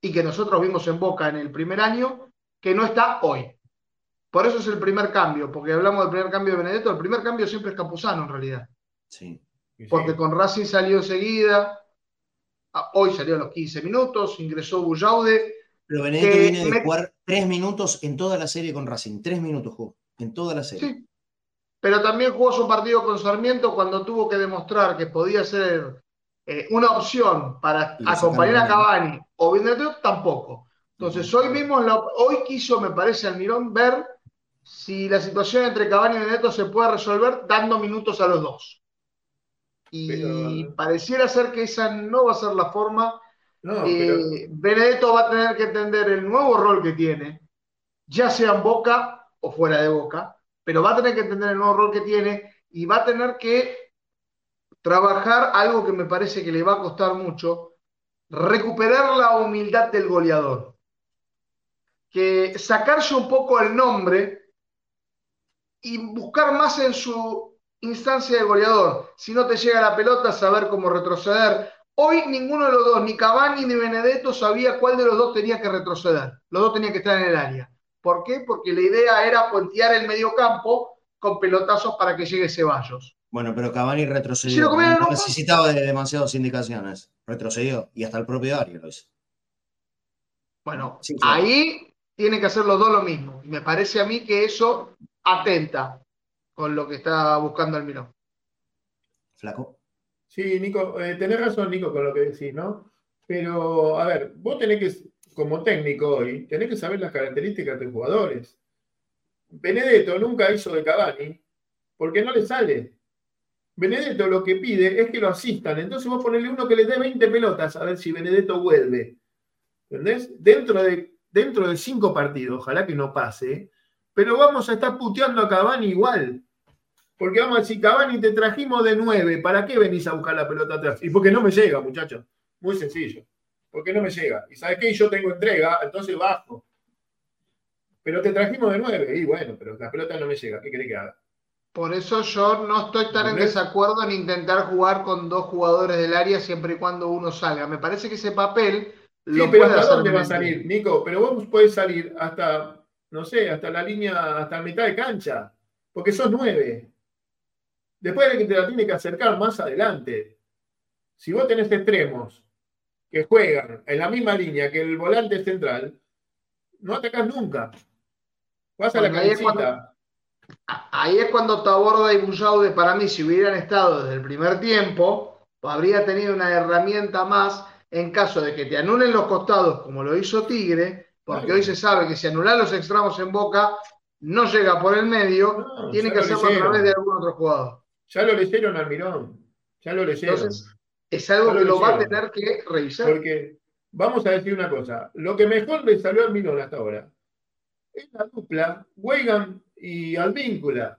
y que nosotros vimos en Boca en el primer año, que no está hoy. Por eso es el primer cambio, porque hablamos del primer cambio de Benedetto, el primer cambio siempre es Campuzano en realidad. Sí. Porque con Racing salió enseguida, hoy salió a los 15 minutos, ingresó Bullaude. Pero Benedetto viene de jugar tres minutos en toda la serie con Racing, tres minutos jugó, en toda la serie. Sí, pero también jugó su partido con Sarmiento cuando tuvo que demostrar que podía ser eh, una opción para acompañar a Cavani o Benedetto, tampoco. Entonces, hoy mismo, hoy quiso, me parece, Almirón ver si la situación entre Cavani y Benedetto se puede resolver dando minutos a los dos. Y pareciera ser que esa no va a ser la forma. Eh, Benedetto va a tener que entender el nuevo rol que tiene, ya sea en Boca o fuera de Boca, pero va a tener que entender el nuevo rol que tiene y va a tener que trabajar algo que me parece que le va a costar mucho, recuperar la humildad del goleador. Que sacarse un poco el nombre y buscar más en su instancia de goleador. Si no te llega la pelota, saber cómo retroceder. Hoy ninguno de los dos, ni Cavani ni Benedetto, sabía cuál de los dos tenía que retroceder. Los dos tenían que estar en el área. ¿Por qué? Porque la idea era puentear el mediocampo con pelotazos para que llegue Ceballos. Bueno, pero Cavani retrocedió. no necesitaba de demasiadas indicaciones. Retrocedió. Y hasta el propio Dario lo hizo. Bueno, ahí tienen que hacer los dos lo mismo. Y me parece a mí que eso atenta con lo que está buscando Almirón. Flaco. Sí, Nico, eh, tenés razón, Nico, con lo que decís, ¿no? Pero, a ver, vos tenés que como técnico hoy, tenés que saber las características de los jugadores. Benedetto nunca hizo de Cavani porque no le sale. Benedetto lo que pide es que lo asistan. Entonces vos ponerle uno que le dé 20 pelotas a ver si Benedetto vuelve. ¿Entendés? Dentro de, dentro de cinco partidos, ojalá que no pase, pero vamos a estar puteando a Cavani igual. Porque vamos a decir, Cavani te trajimos de nueve, ¿para qué venís a buscar la pelota atrás? Y porque no me llega, muchachos. Muy sencillo porque no me llega. Y sabes qué, yo tengo entrega, entonces bajo. Pero te trajimos de nueve, y bueno, pero la pelota no me llega, ¿qué querés que haga? Por eso yo no estoy tan en desacuerdo en intentar jugar con dos jugadores del área siempre y cuando uno salga. Me parece que ese papel lo sí, pero ¿hasta dónde va a salir, Nico? Pero vos podés salir hasta, no sé, hasta la línea, hasta la mitad de cancha, porque sos nueve. Después de que te la tiene que acercar más adelante. Si vos tenés extremos que juegan en la misma línea que el volante central, no atacas nunca. Vas a la cabecita. Ahí es cuando Taborda y Bullaude, para mí, si hubieran estado desde el primer tiempo, habría tenido una herramienta más en caso de que te anulen los costados, como lo hizo Tigre, porque hoy se sabe que si anulan los extremos en boca, no llega por el medio, tiene que hacerlo a través de algún otro jugador. Ya lo leyeron al Mirón, ya lo leyeron es algo que lo va a tener que revisar. Porque vamos a decir una cosa, lo que mejor le salió al Milón hasta ahora es la dupla Weigan y Alvíncula.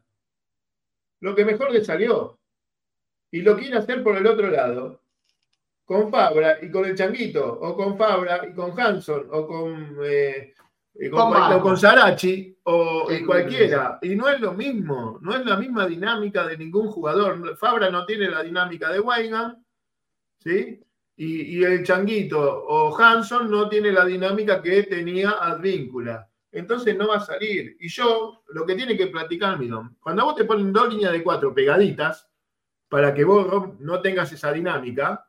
Lo que mejor le salió. Y lo quiere hacer por el otro lado, con Fabra y con el Changuito, o con Fabra y con Hanson, o con eh, eh, con, Sarachi o cualquiera. Y no es lo mismo, no es la misma dinámica de ningún jugador. Fabra no tiene la dinámica de Weigand, ¿sí? Y, el Changuito o Hanson no tiene la dinámica que tenía Advíncula. Entonces no va a salir. Y yo, lo que tiene que platicar, Midón, cuando vos te ponen dos líneas de cuatro pegaditas, para que vos no tengas esa dinámica,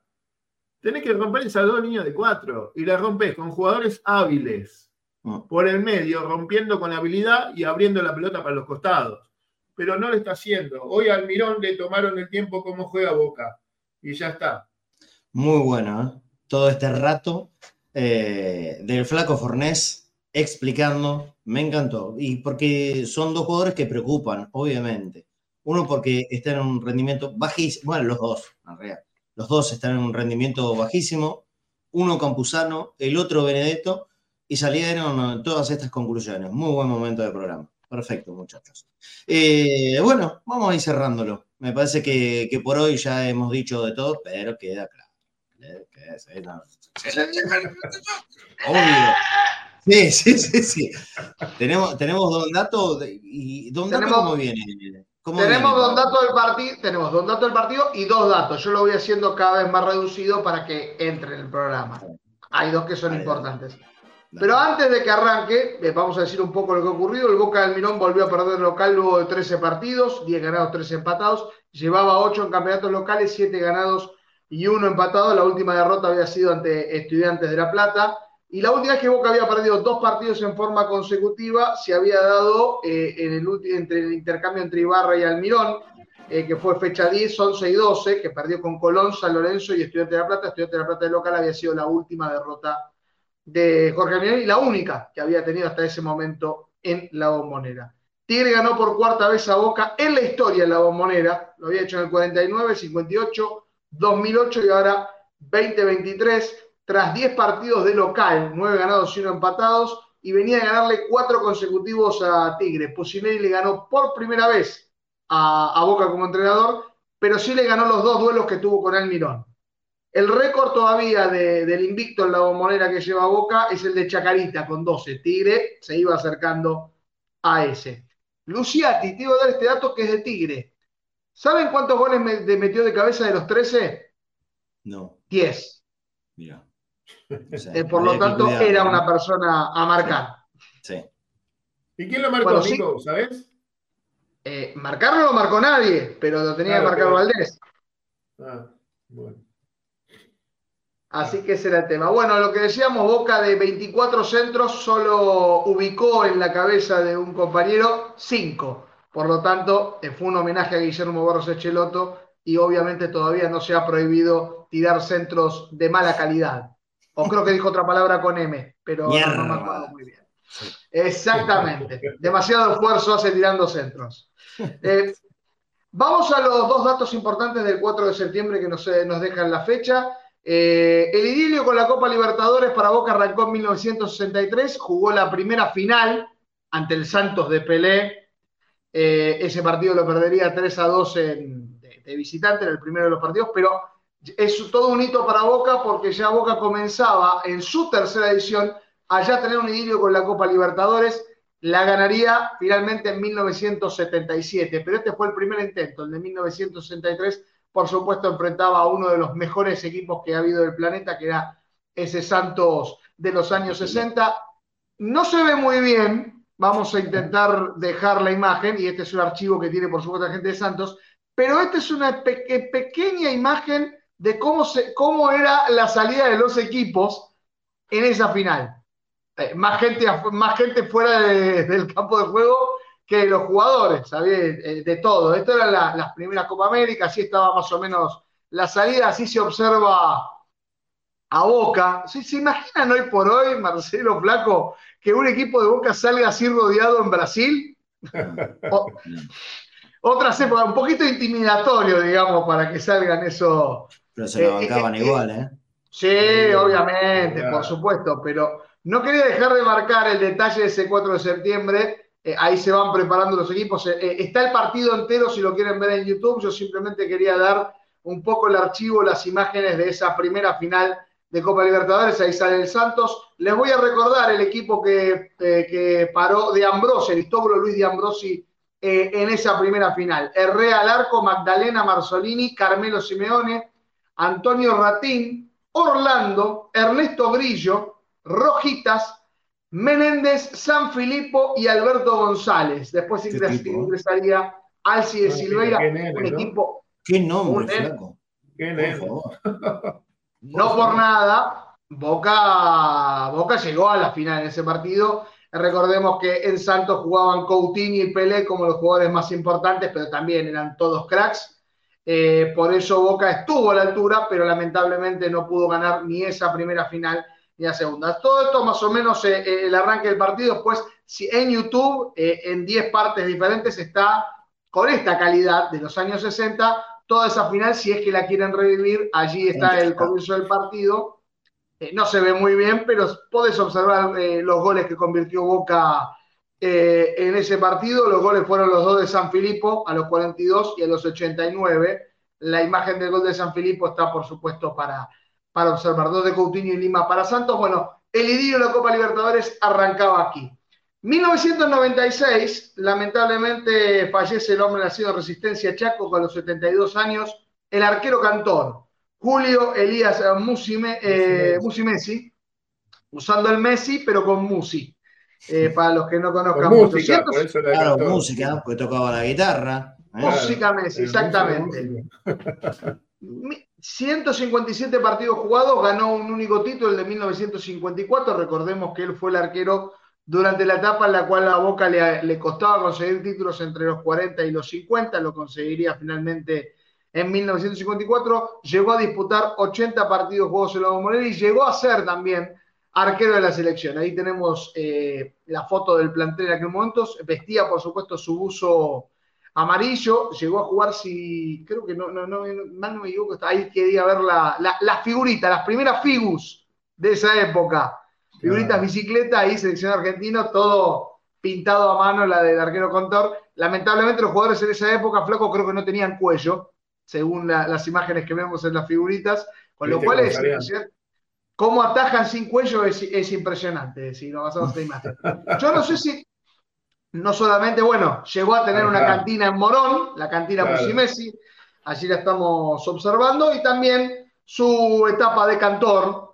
tenés que romper esas dos líneas de cuatro. Y las rompes con jugadores hábiles mm. por el medio, rompiendo con habilidad y abriendo la pelota para los costados. Pero no lo está haciendo. Hoy al Mirón le tomaron el tiempo como juega Boca. Y ya está. Muy bueno, ¿eh? Todo este rato eh, del flaco Fornés explicando, me encantó. Y porque son dos jugadores que preocupan, obviamente. Uno porque está en un rendimiento bajísimo, bueno, los dos, en realidad. Los dos están en un rendimiento bajísimo. Uno Campuzano, el otro Benedetto, y salieron todas estas conclusiones. Muy buen momento de programa. Perfecto, muchachos. Eh, bueno, vamos a ir cerrándolo. Me parece que, que por hoy ya hemos dicho de todo, pero queda claro. Obvio. Sí, sí, sí, sí. Tenemos, tenemos Don Dato y Don Dato cómo viene. tenemos Don Dato del partido, tenemos Don Dato del partido y dos datos. Yo lo voy haciendo cada vez más reducido para que entre en el programa. Hay dos que son importantes. Pero antes de que arranque, eh, vamos a decir un poco lo que ha ocurrido. El Boca del Mirón volvió a perder local luego de 13 partidos, 10 ganados, 13 empatados. Llevaba 8 en campeonatos locales, 7 ganados y uno empatado. La última derrota había sido ante Estudiantes de La Plata. Y la última vez que Boca había perdido dos partidos en forma consecutiva se había dado eh, en el, entre el intercambio entre Ibarra y Almirón, eh, que fue fecha 10, 11 y 12, que perdió con Colón, San Lorenzo y Estudiantes de La Plata. Estudiantes de La Plata de local había sido la última derrota de Jorge Almirón y la única que había tenido hasta ese momento en la bombonera. Tigre ganó por cuarta vez a Boca en la historia en la bombonera, lo había hecho en el 49, 58, 2008 y ahora 2023, tras 10 partidos de local, 9 ganados y 1 empatados, y venía a ganarle 4 consecutivos a Tigre. Pusinelli le ganó por primera vez a, Boca como entrenador, pero sí le ganó los dos duelos que tuvo con Almirón. El récord todavía del invicto en la bombonera que lleva Boca es el de Chacarita con 12. Tigre se iba acercando a ese. Luciati, te iba a dar este dato que es de Tigre. ¿Saben cuántos goles metió de cabeza de los 13? No. 10. Mira. Eh, por lo tanto, era una persona a marcar. Sí. ¿Y quién lo marcó, Nico? ¿Sabes? Eh, marcarlo no lo marcó nadie, pero lo tenía que marcar Valdés. Ah, bueno. Así que ese era el tema. Bueno, lo que decíamos, Boca de 24 centros solo ubicó en la cabeza de un compañero 5. Por lo tanto, eh, fue un homenaje a Guillermo Barros Echeloto y obviamente todavía no se ha prohibido tirar centros de mala calidad. O creo que dijo otra palabra con M, pero no me acuerdo muy bien. Exactamente. Demasiado esfuerzo hace tirando centros. Eh, vamos a los dos datos importantes del 4 de septiembre que nos, nos dejan la fecha. Eh, el idilio con la Copa Libertadores para Boca arrancó en 1963, jugó la primera final ante el Santos de Pelé eh, ese partido lo perdería 3 a 2 de, visitante, en el primero de los partidos, pero es todo un hito para Boca porque ya Boca comenzaba en su tercera edición a ya tener un idilio con la Copa Libertadores. La ganaría finalmente en 1977, pero este fue el primer intento, el de 1963. Por supuesto, enfrentaba a uno de los mejores equipos que ha habido del planeta, que era ese Santos de los años 60. No se ve muy bien, Vamos a intentar dejar la imagen, y este es un archivo que tiene, por supuesto, la gente de Santos, pero esta es una pequeña imagen de cómo, se, cómo era la salida de los equipos en esa final. Eh, más, gente, más gente fuera del campo de juego que los jugadores. Eh, de todo. Esto eran las primeras Copa América, así estaba más o menos la salida, así se observa a Boca. ¿Se, ¿Se imaginan hoy por hoy, Marcelo Flaco, que un equipo de Boca salga así rodeado en Brasil. otras épocas, un poquito intimidatorio, digamos, para que salgan eso. Pero se lo eh, bancaban eh, eh, igual, ¿eh? Sí, obviamente, por supuesto, pero no quería dejar de marcar el detalle de ese 4 de septiembre. ahí se van preparando los equipos. está el partido entero si lo quieren ver en YouTube. Yo simplemente quería dar un poco el archivo, las imágenes de esa primera final de Copa Libertadores, ahí sale el Santos. Les voy a recordar el equipo que, eh, paró de Ambrosi, Aristóbulo Luis de Ambrosi, eh, en esa primera final. Herrera Alarco, Magdalena Marzolini, Carmelo Simeone, Antonio Ratín, Orlando, Ernesto Grillo, Rojitas, Menéndez, San Filippo y Alberto González. Después ingresaría Alci de Silveira, un equipo. Qué nombre, Qué No por nada, Boca, Boca llegó a la final en ese partido. Recordemos que en Santos jugaban Coutinho y Pelé como los jugadores más importantes, pero también eran todos cracks. Eh, por eso Boca estuvo a la altura, pero lamentablemente no pudo ganar ni esa primera final ni la segunda. Todo esto más o menos eh, eh, el arranque del partido, pues si en YouTube, en 10 partes diferentes, está con esta calidad de los años 60, toda esa final, si es que la quieren revivir, allí está el comienzo del partido. no se ve muy bien, pero puedes observar los goles que convirtió Boca eh, en ese partido. Los goles fueron los dos de San Filipo a los 42 y a los 89. La imagen del gol de San Filipo está, por supuesto, para, para observar. Dos de Coutinho y Lima para Santos. Bueno, el idilio de la Copa Libertadores arrancaba aquí. 1996, lamentablemente fallece el hombre nacido en Resistencia Chaco con los 72 años, el arquero cantor, Julio Elías Musime, eh, Musimesi, usando el Messi, pero con Musi. Eh, para los que no conozcan música, claro, música, porque tocaba la guitarra. ¿eh? Música Messi, exactamente. 157 partidos jugados, ganó un único título, el de 1954. Recordemos que él fue el arquero durante la etapa en la cual a Boca le, costaba conseguir títulos entre los 40 y los 50, lo conseguiría finalmente en 1954. Llegó a disputar 80 partidos jugados en la Bombonera y llegó a ser también arquero de la selección. Ahí tenemos eh, la foto del plantel en aquel momento. Vestía, por supuesto, su buzo amarillo. Llegó a jugar, si creo que no, no, no, no me equivoco, ahí quería ver la, las figuritas, las primeras figus de esa época. Figuritas bicicleta, ahí selección argentina, todo pintado a mano, la del arquero Contor. Lamentablemente los jugadores en esa época, flaco, creo que no tenían cuello, según las imágenes que vemos en las figuritas, con lo cual es, cómo atajan sin cuello es, impresionante, si lo basamos en imagen. Yo no sé si, no solamente, bueno, llegó a tener una cantina en Morón, la cantina claro. Messi, allí la estamos observando, y también su etapa de cantor,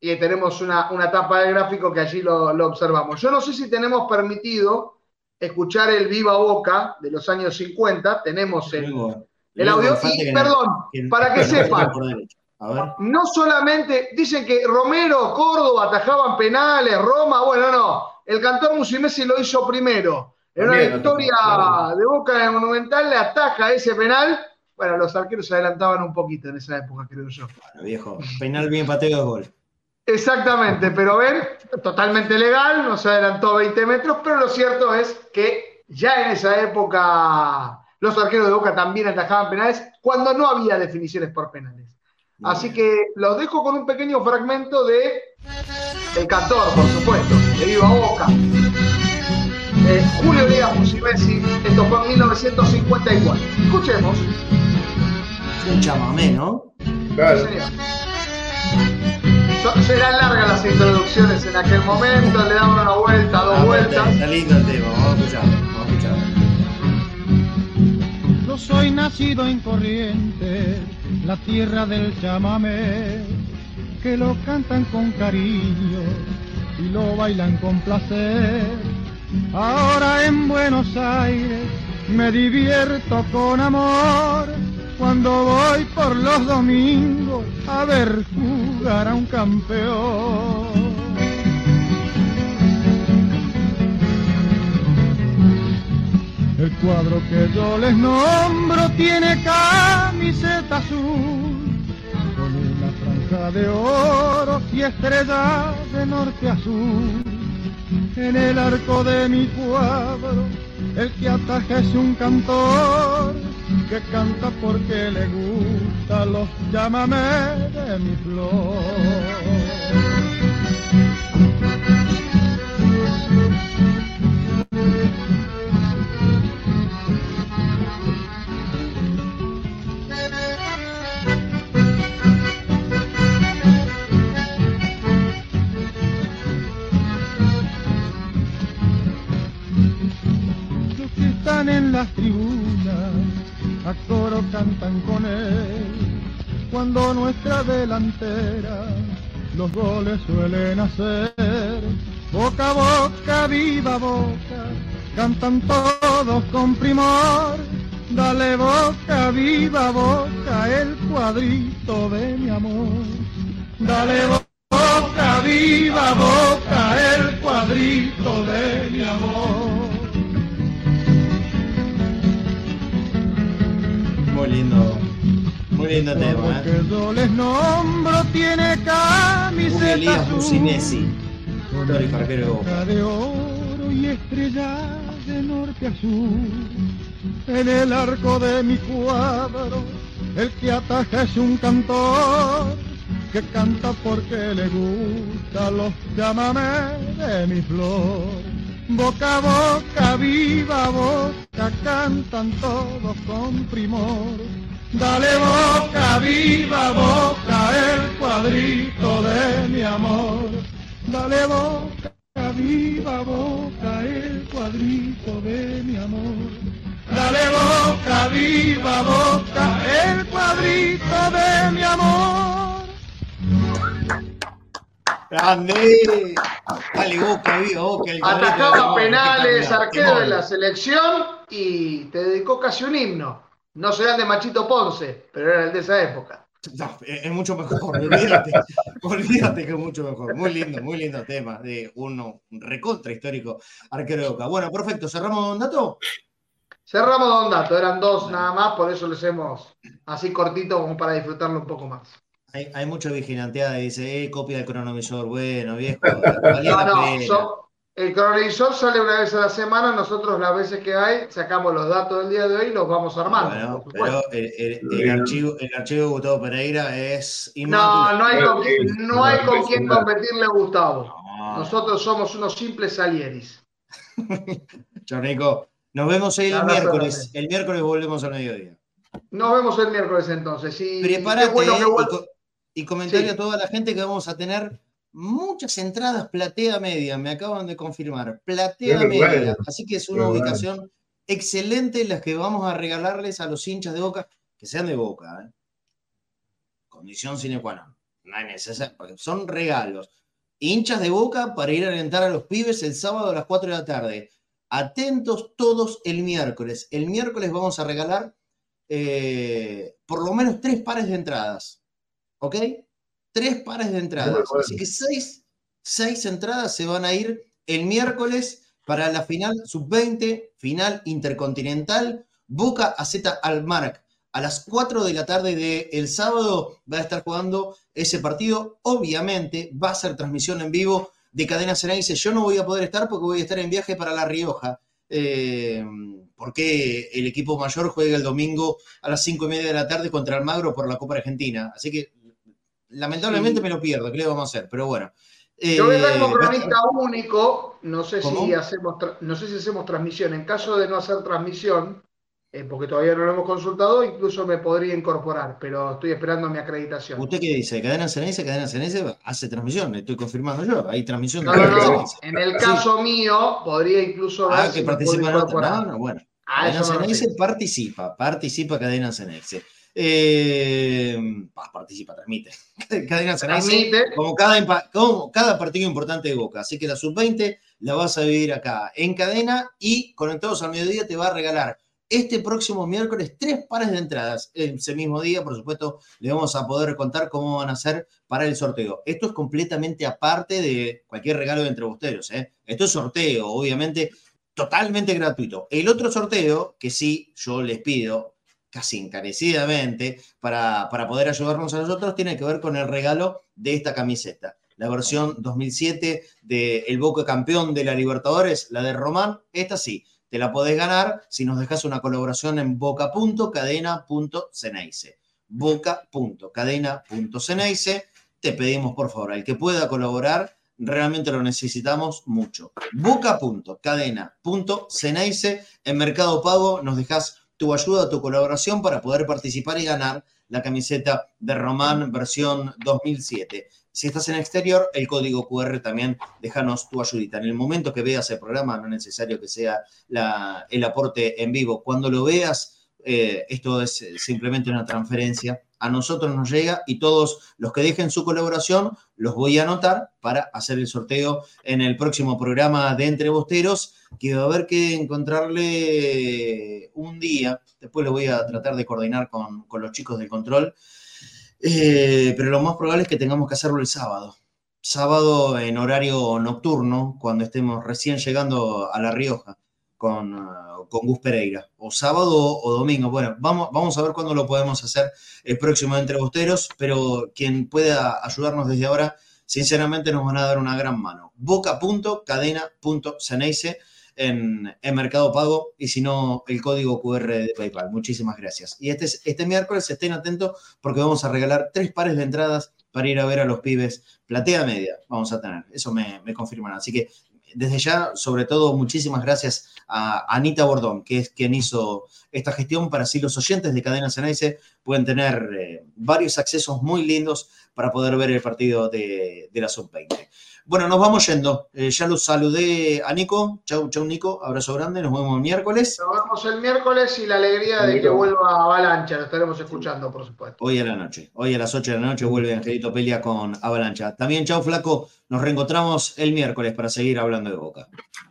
y tenemos una, etapa de gráfico que allí lo, observamos. Yo no sé si tenemos permitido escuchar el Viva Boca de los años 50, tenemos el, el audio, y perdón, para que sepan, no solamente dicen que Romero, Córdoba atajaban penales, Roma, bueno, no. El cantor Musimesi lo hizo primero. En una victoria de Boca de Monumental le ataja ese penal. Bueno, los arqueros se adelantaban un poquito en esa época, creo yo. Bueno, viejo, penal bien pateo de gol. Exactamente, pero ven, totalmente legal, no se adelantó 20 metros, pero lo cierto es que ya en esa época los arqueros de Boca también atajaban penales cuando no había definiciones por penales. Así que los dejo con un pequeño fragmento de El Cantor, por supuesto, de Viva Boca. Eh, Julio Díaz Musimesi, esto fue en 1954. Escuchemos. Es un chamamé, ¿no? Claro. Serán largas las introducciones en aquel momento, le daban una vuelta, dos ah, vueltas. Está lindo el tema, vamos a escucharlo, vamos a escucharlo. Yo soy nacido en Corrientes la tierra del chamamé, que lo cantan con cariño y lo bailan con placer. Ahora en Buenos Aires me divierto con amor cuando voy por los domingos a ver jugar a un campeón. El cuadro que yo les nombro tiene camiseta azul, con una franja de oro y estrellas de norte azul. En el arco de mi cuadro, el que ataja es un cantor que canta porque le gusta los llámame de mi flor. Cantan con él. Cuando nuestra delantera los goles suelen hacer, boca a boca, viva boca, cantan todos con primor. Dale boca, viva boca, el cuadrito de mi amor. Dale boca, viva boca, el cuadrito de mi amor. Muy lindo. Muy lindo tema. ¿eh? yo les nombro tiene camiseta Musinesi. de oro y estrella de norte a sur. En el arco de mi cuadro, el que ataja es un cantor que canta porque le gusta los llámame de mi flor. Boca a boca, viva boca, cantan todos con primor. Dale boca, viva boca, el cuadrito de mi amor. Dale boca, viva boca, el cuadrito de mi amor. Dale boca, viva boca, el cuadrito de mi amor. Grande. Dale boca, viva boca. El Atajaba penales, arquero de la selección y te dedicó casi un himno. No será el de Machito Ponce, pero era el de esa época. es mucho mejor, olvídate, olvídate que es mucho mejor. Muy lindo, muy lindo tema de uno, un recontra histórico arquero de Boca. Bueno, perfecto, ¿cerramos Don Dato? Cerramos Don Dato, eran dos nada más, por eso lo hacemos así cortito como para disfrutarlo un poco más. Hay, hay mucha vigilanteada dice, eh, copia del cronovisor, bueno, viejo. no, no, el cronovisor sale una vez a la semana, nosotros las veces que hay sacamos los datos del día de hoy y los vamos armando. Bueno, pero el, archivo, el archivo de Gustavo Pereira es No, no hay con, no hay con quién competirle a Gustavo. Nosotros somos unos simples salieris. Chornico, nos vemos el miércoles. El miércoles volvemos al mediodía. Nos vemos el miércoles entonces. Y Prepárate y, comentario a toda la gente que vamos a tener muchas entradas platea media, me acaban de confirmar, platea media. Así que es una ubicación excelente las que vamos a regalarles a los hinchas de Boca, que sean de Boca. ¿eh? Condición sine qua non. No hay necesidad, son regalos. Hinchas de Boca para ir a alentar a los pibes el sábado a las 4 de la tarde. Atentos todos el miércoles. El miércoles vamos a regalar eh, por lo menos tres pares de entradas. ¿Ok? tres pares de entradas. Así que seis, seis entradas se van a ir el miércoles para la final sub-20, final intercontinental, Boca a Z Almarc. A las 4 de la tarde del sábado va a estar jugando ese partido. Obviamente va a ser transmisión en vivo de Cadena Ceneice. Yo no voy a poder estar porque voy a estar en viaje para La Rioja. Eh, porque el equipo mayor juega el domingo a las 5 y media de la tarde contra Almagro por la Copa Argentina. Así que lamentablemente me lo pierdo, ¿qué le vamos a hacer? Pero bueno. Yo voy a como eh, cronista único, no sé, si hacemos no sé si hacemos transmisión. En caso de no hacer transmisión, eh, porque todavía no lo hemos consultado, incluso me podría incorporar, pero estoy esperando mi acreditación. ¿Usted qué dice? ¿Cadena CNS? Cadena CNS hace transmisión, estoy confirmando yo, hay transmisión. No, no, no. En el caso mío, podría incluso Ah, que participa en No, no, bueno. Ah, cadena CNS participa, participa Cadena CNS. Eh, participa, transmite. Cadena transmite. Como cada, como cada partido importante de Boca. Así que la sub-20 la vas a vivir acá en cadena y Conectados al Mediodía te va a regalar este próximo miércoles tres pares de entradas. Ese mismo día, por supuesto, le vamos a poder contar cómo van a ser para el sorteo. Esto es completamente aparte de cualquier regalo de entre ustedes. ¿eh? Esto es sorteo, obviamente, totalmente gratuito. El otro sorteo, que sí, yo les pido, casi encarecidamente para, para poder ayudarnos a nosotros, tiene que ver con el regalo de esta camiseta. La versión 2007 del el Boca campeón de la Libertadores, la de Román, esta sí, te la podés ganar si nos dejas una colaboración en boca.cadena.ceneice. Boca.cadena.ceneice. Te pedimos, por favor, al que pueda colaborar, realmente lo necesitamos mucho. Boca.cadena.ceneice. En Mercado Pago nos dejas tu ayuda, tu colaboración para poder participar y ganar la camiseta de Román versión 2007. Si estás en exterior, el código QR también déjanos tu ayudita. En el momento que veas el programa, no es necesario que sea el aporte en vivo. Cuando lo veas, eh, esto es simplemente una transferencia a nosotros nos llega y todos los que dejen su colaboración los voy a anotar para hacer el sorteo en el próximo programa de Entre Bosteros, que va a haber que encontrarle un día, después lo voy a tratar de coordinar con, los chicos del control, eh, pero lo más probable es que tengamos que hacerlo el sábado. Sábado en horario nocturno, cuando estemos recién llegando a La Rioja con, uh, con Gus Pereira, o sábado o domingo. Bueno, vamos, vamos a ver cuándo lo podemos hacer el próximo Entre Bosteros, pero quien pueda ayudarnos desde ahora, sinceramente nos van a dar una gran mano. boca.cadena.ceneice en, en Mercado Pago y si no, el código QR de PayPal. Muchísimas gracias. Y este, este miércoles estén atentos porque vamos a regalar tres pares de entradas para ir a ver a los pibes. Platea media vamos a tener, eso me, me confirman. Así que desde ya, sobre todo, muchísimas gracias a Anita Bordón, que es quien hizo esta gestión para así los oyentes de Cadena Ceneice pueden tener eh, varios accesos muy lindos para poder ver el partido de, de la Sub-20. Bueno, nos vamos yendo. Eh, ya los saludé a Nico. Chau, chau, Nico. Abrazo grande. Nos vemos el miércoles. Nos vemos el miércoles y la alegría de que vuelva Avalancha. Lo estaremos escuchando, por supuesto. Hoy a la noche. Hoy a las 8 de la noche vuelve Angelito Pelia con Avalancha. También, chau, Flaco. Nos reencontramos el miércoles para seguir hablando de Boca.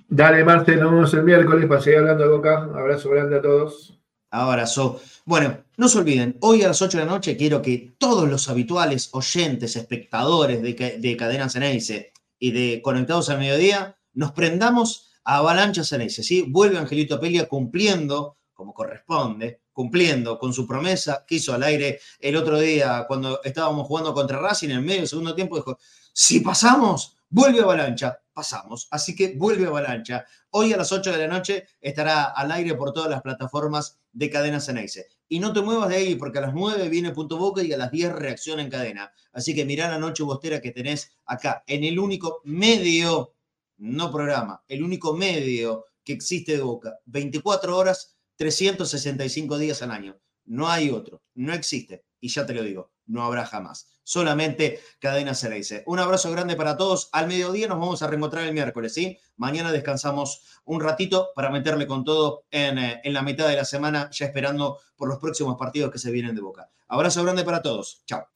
Dale, Marte. Nos vemos el miércoles para seguir hablando de Boca. Abrazo grande a todos. Abrazo. Bueno, no se olviden, hoy a las 8 de la noche quiero que todos los habituales oyentes, espectadores de, de Cadena Ceneice, y de Conectados al Mediodía, nos prendamos a Avalancha Ceneice, ¿sí? Vuelve Angelito Pelia cumpliendo, como corresponde, cumpliendo con su promesa que hizo al aire el otro día cuando estábamos jugando contra Racing en medio del segundo tiempo, dijo, si pasamos, vuelve Avalancha, pasamos, así que vuelve Avalancha. Hoy a las 8 de la noche estará al aire por todas las plataformas de Cadena Ceneice. Y no te muevas de ahí, porque a las 9 viene Punto Boca y a las 10 reacciona en cadena. Así que mirá la noche bostera que tenés acá, en el único medio, no programa, el único medio que existe de Boca. 24 horas, 365 días al año. No hay otro, no existe. Y ya te lo digo, no habrá jamás. Solamente Cadena dice. Un abrazo grande para todos. Al mediodía nos vamos a reencontrar el miércoles, ¿sí? Mañana descansamos un ratito para meterle con todo en, eh, en la mitad de la semana, ya esperando por los próximos partidos que se vienen de Boca. Abrazo grande para todos. Chao.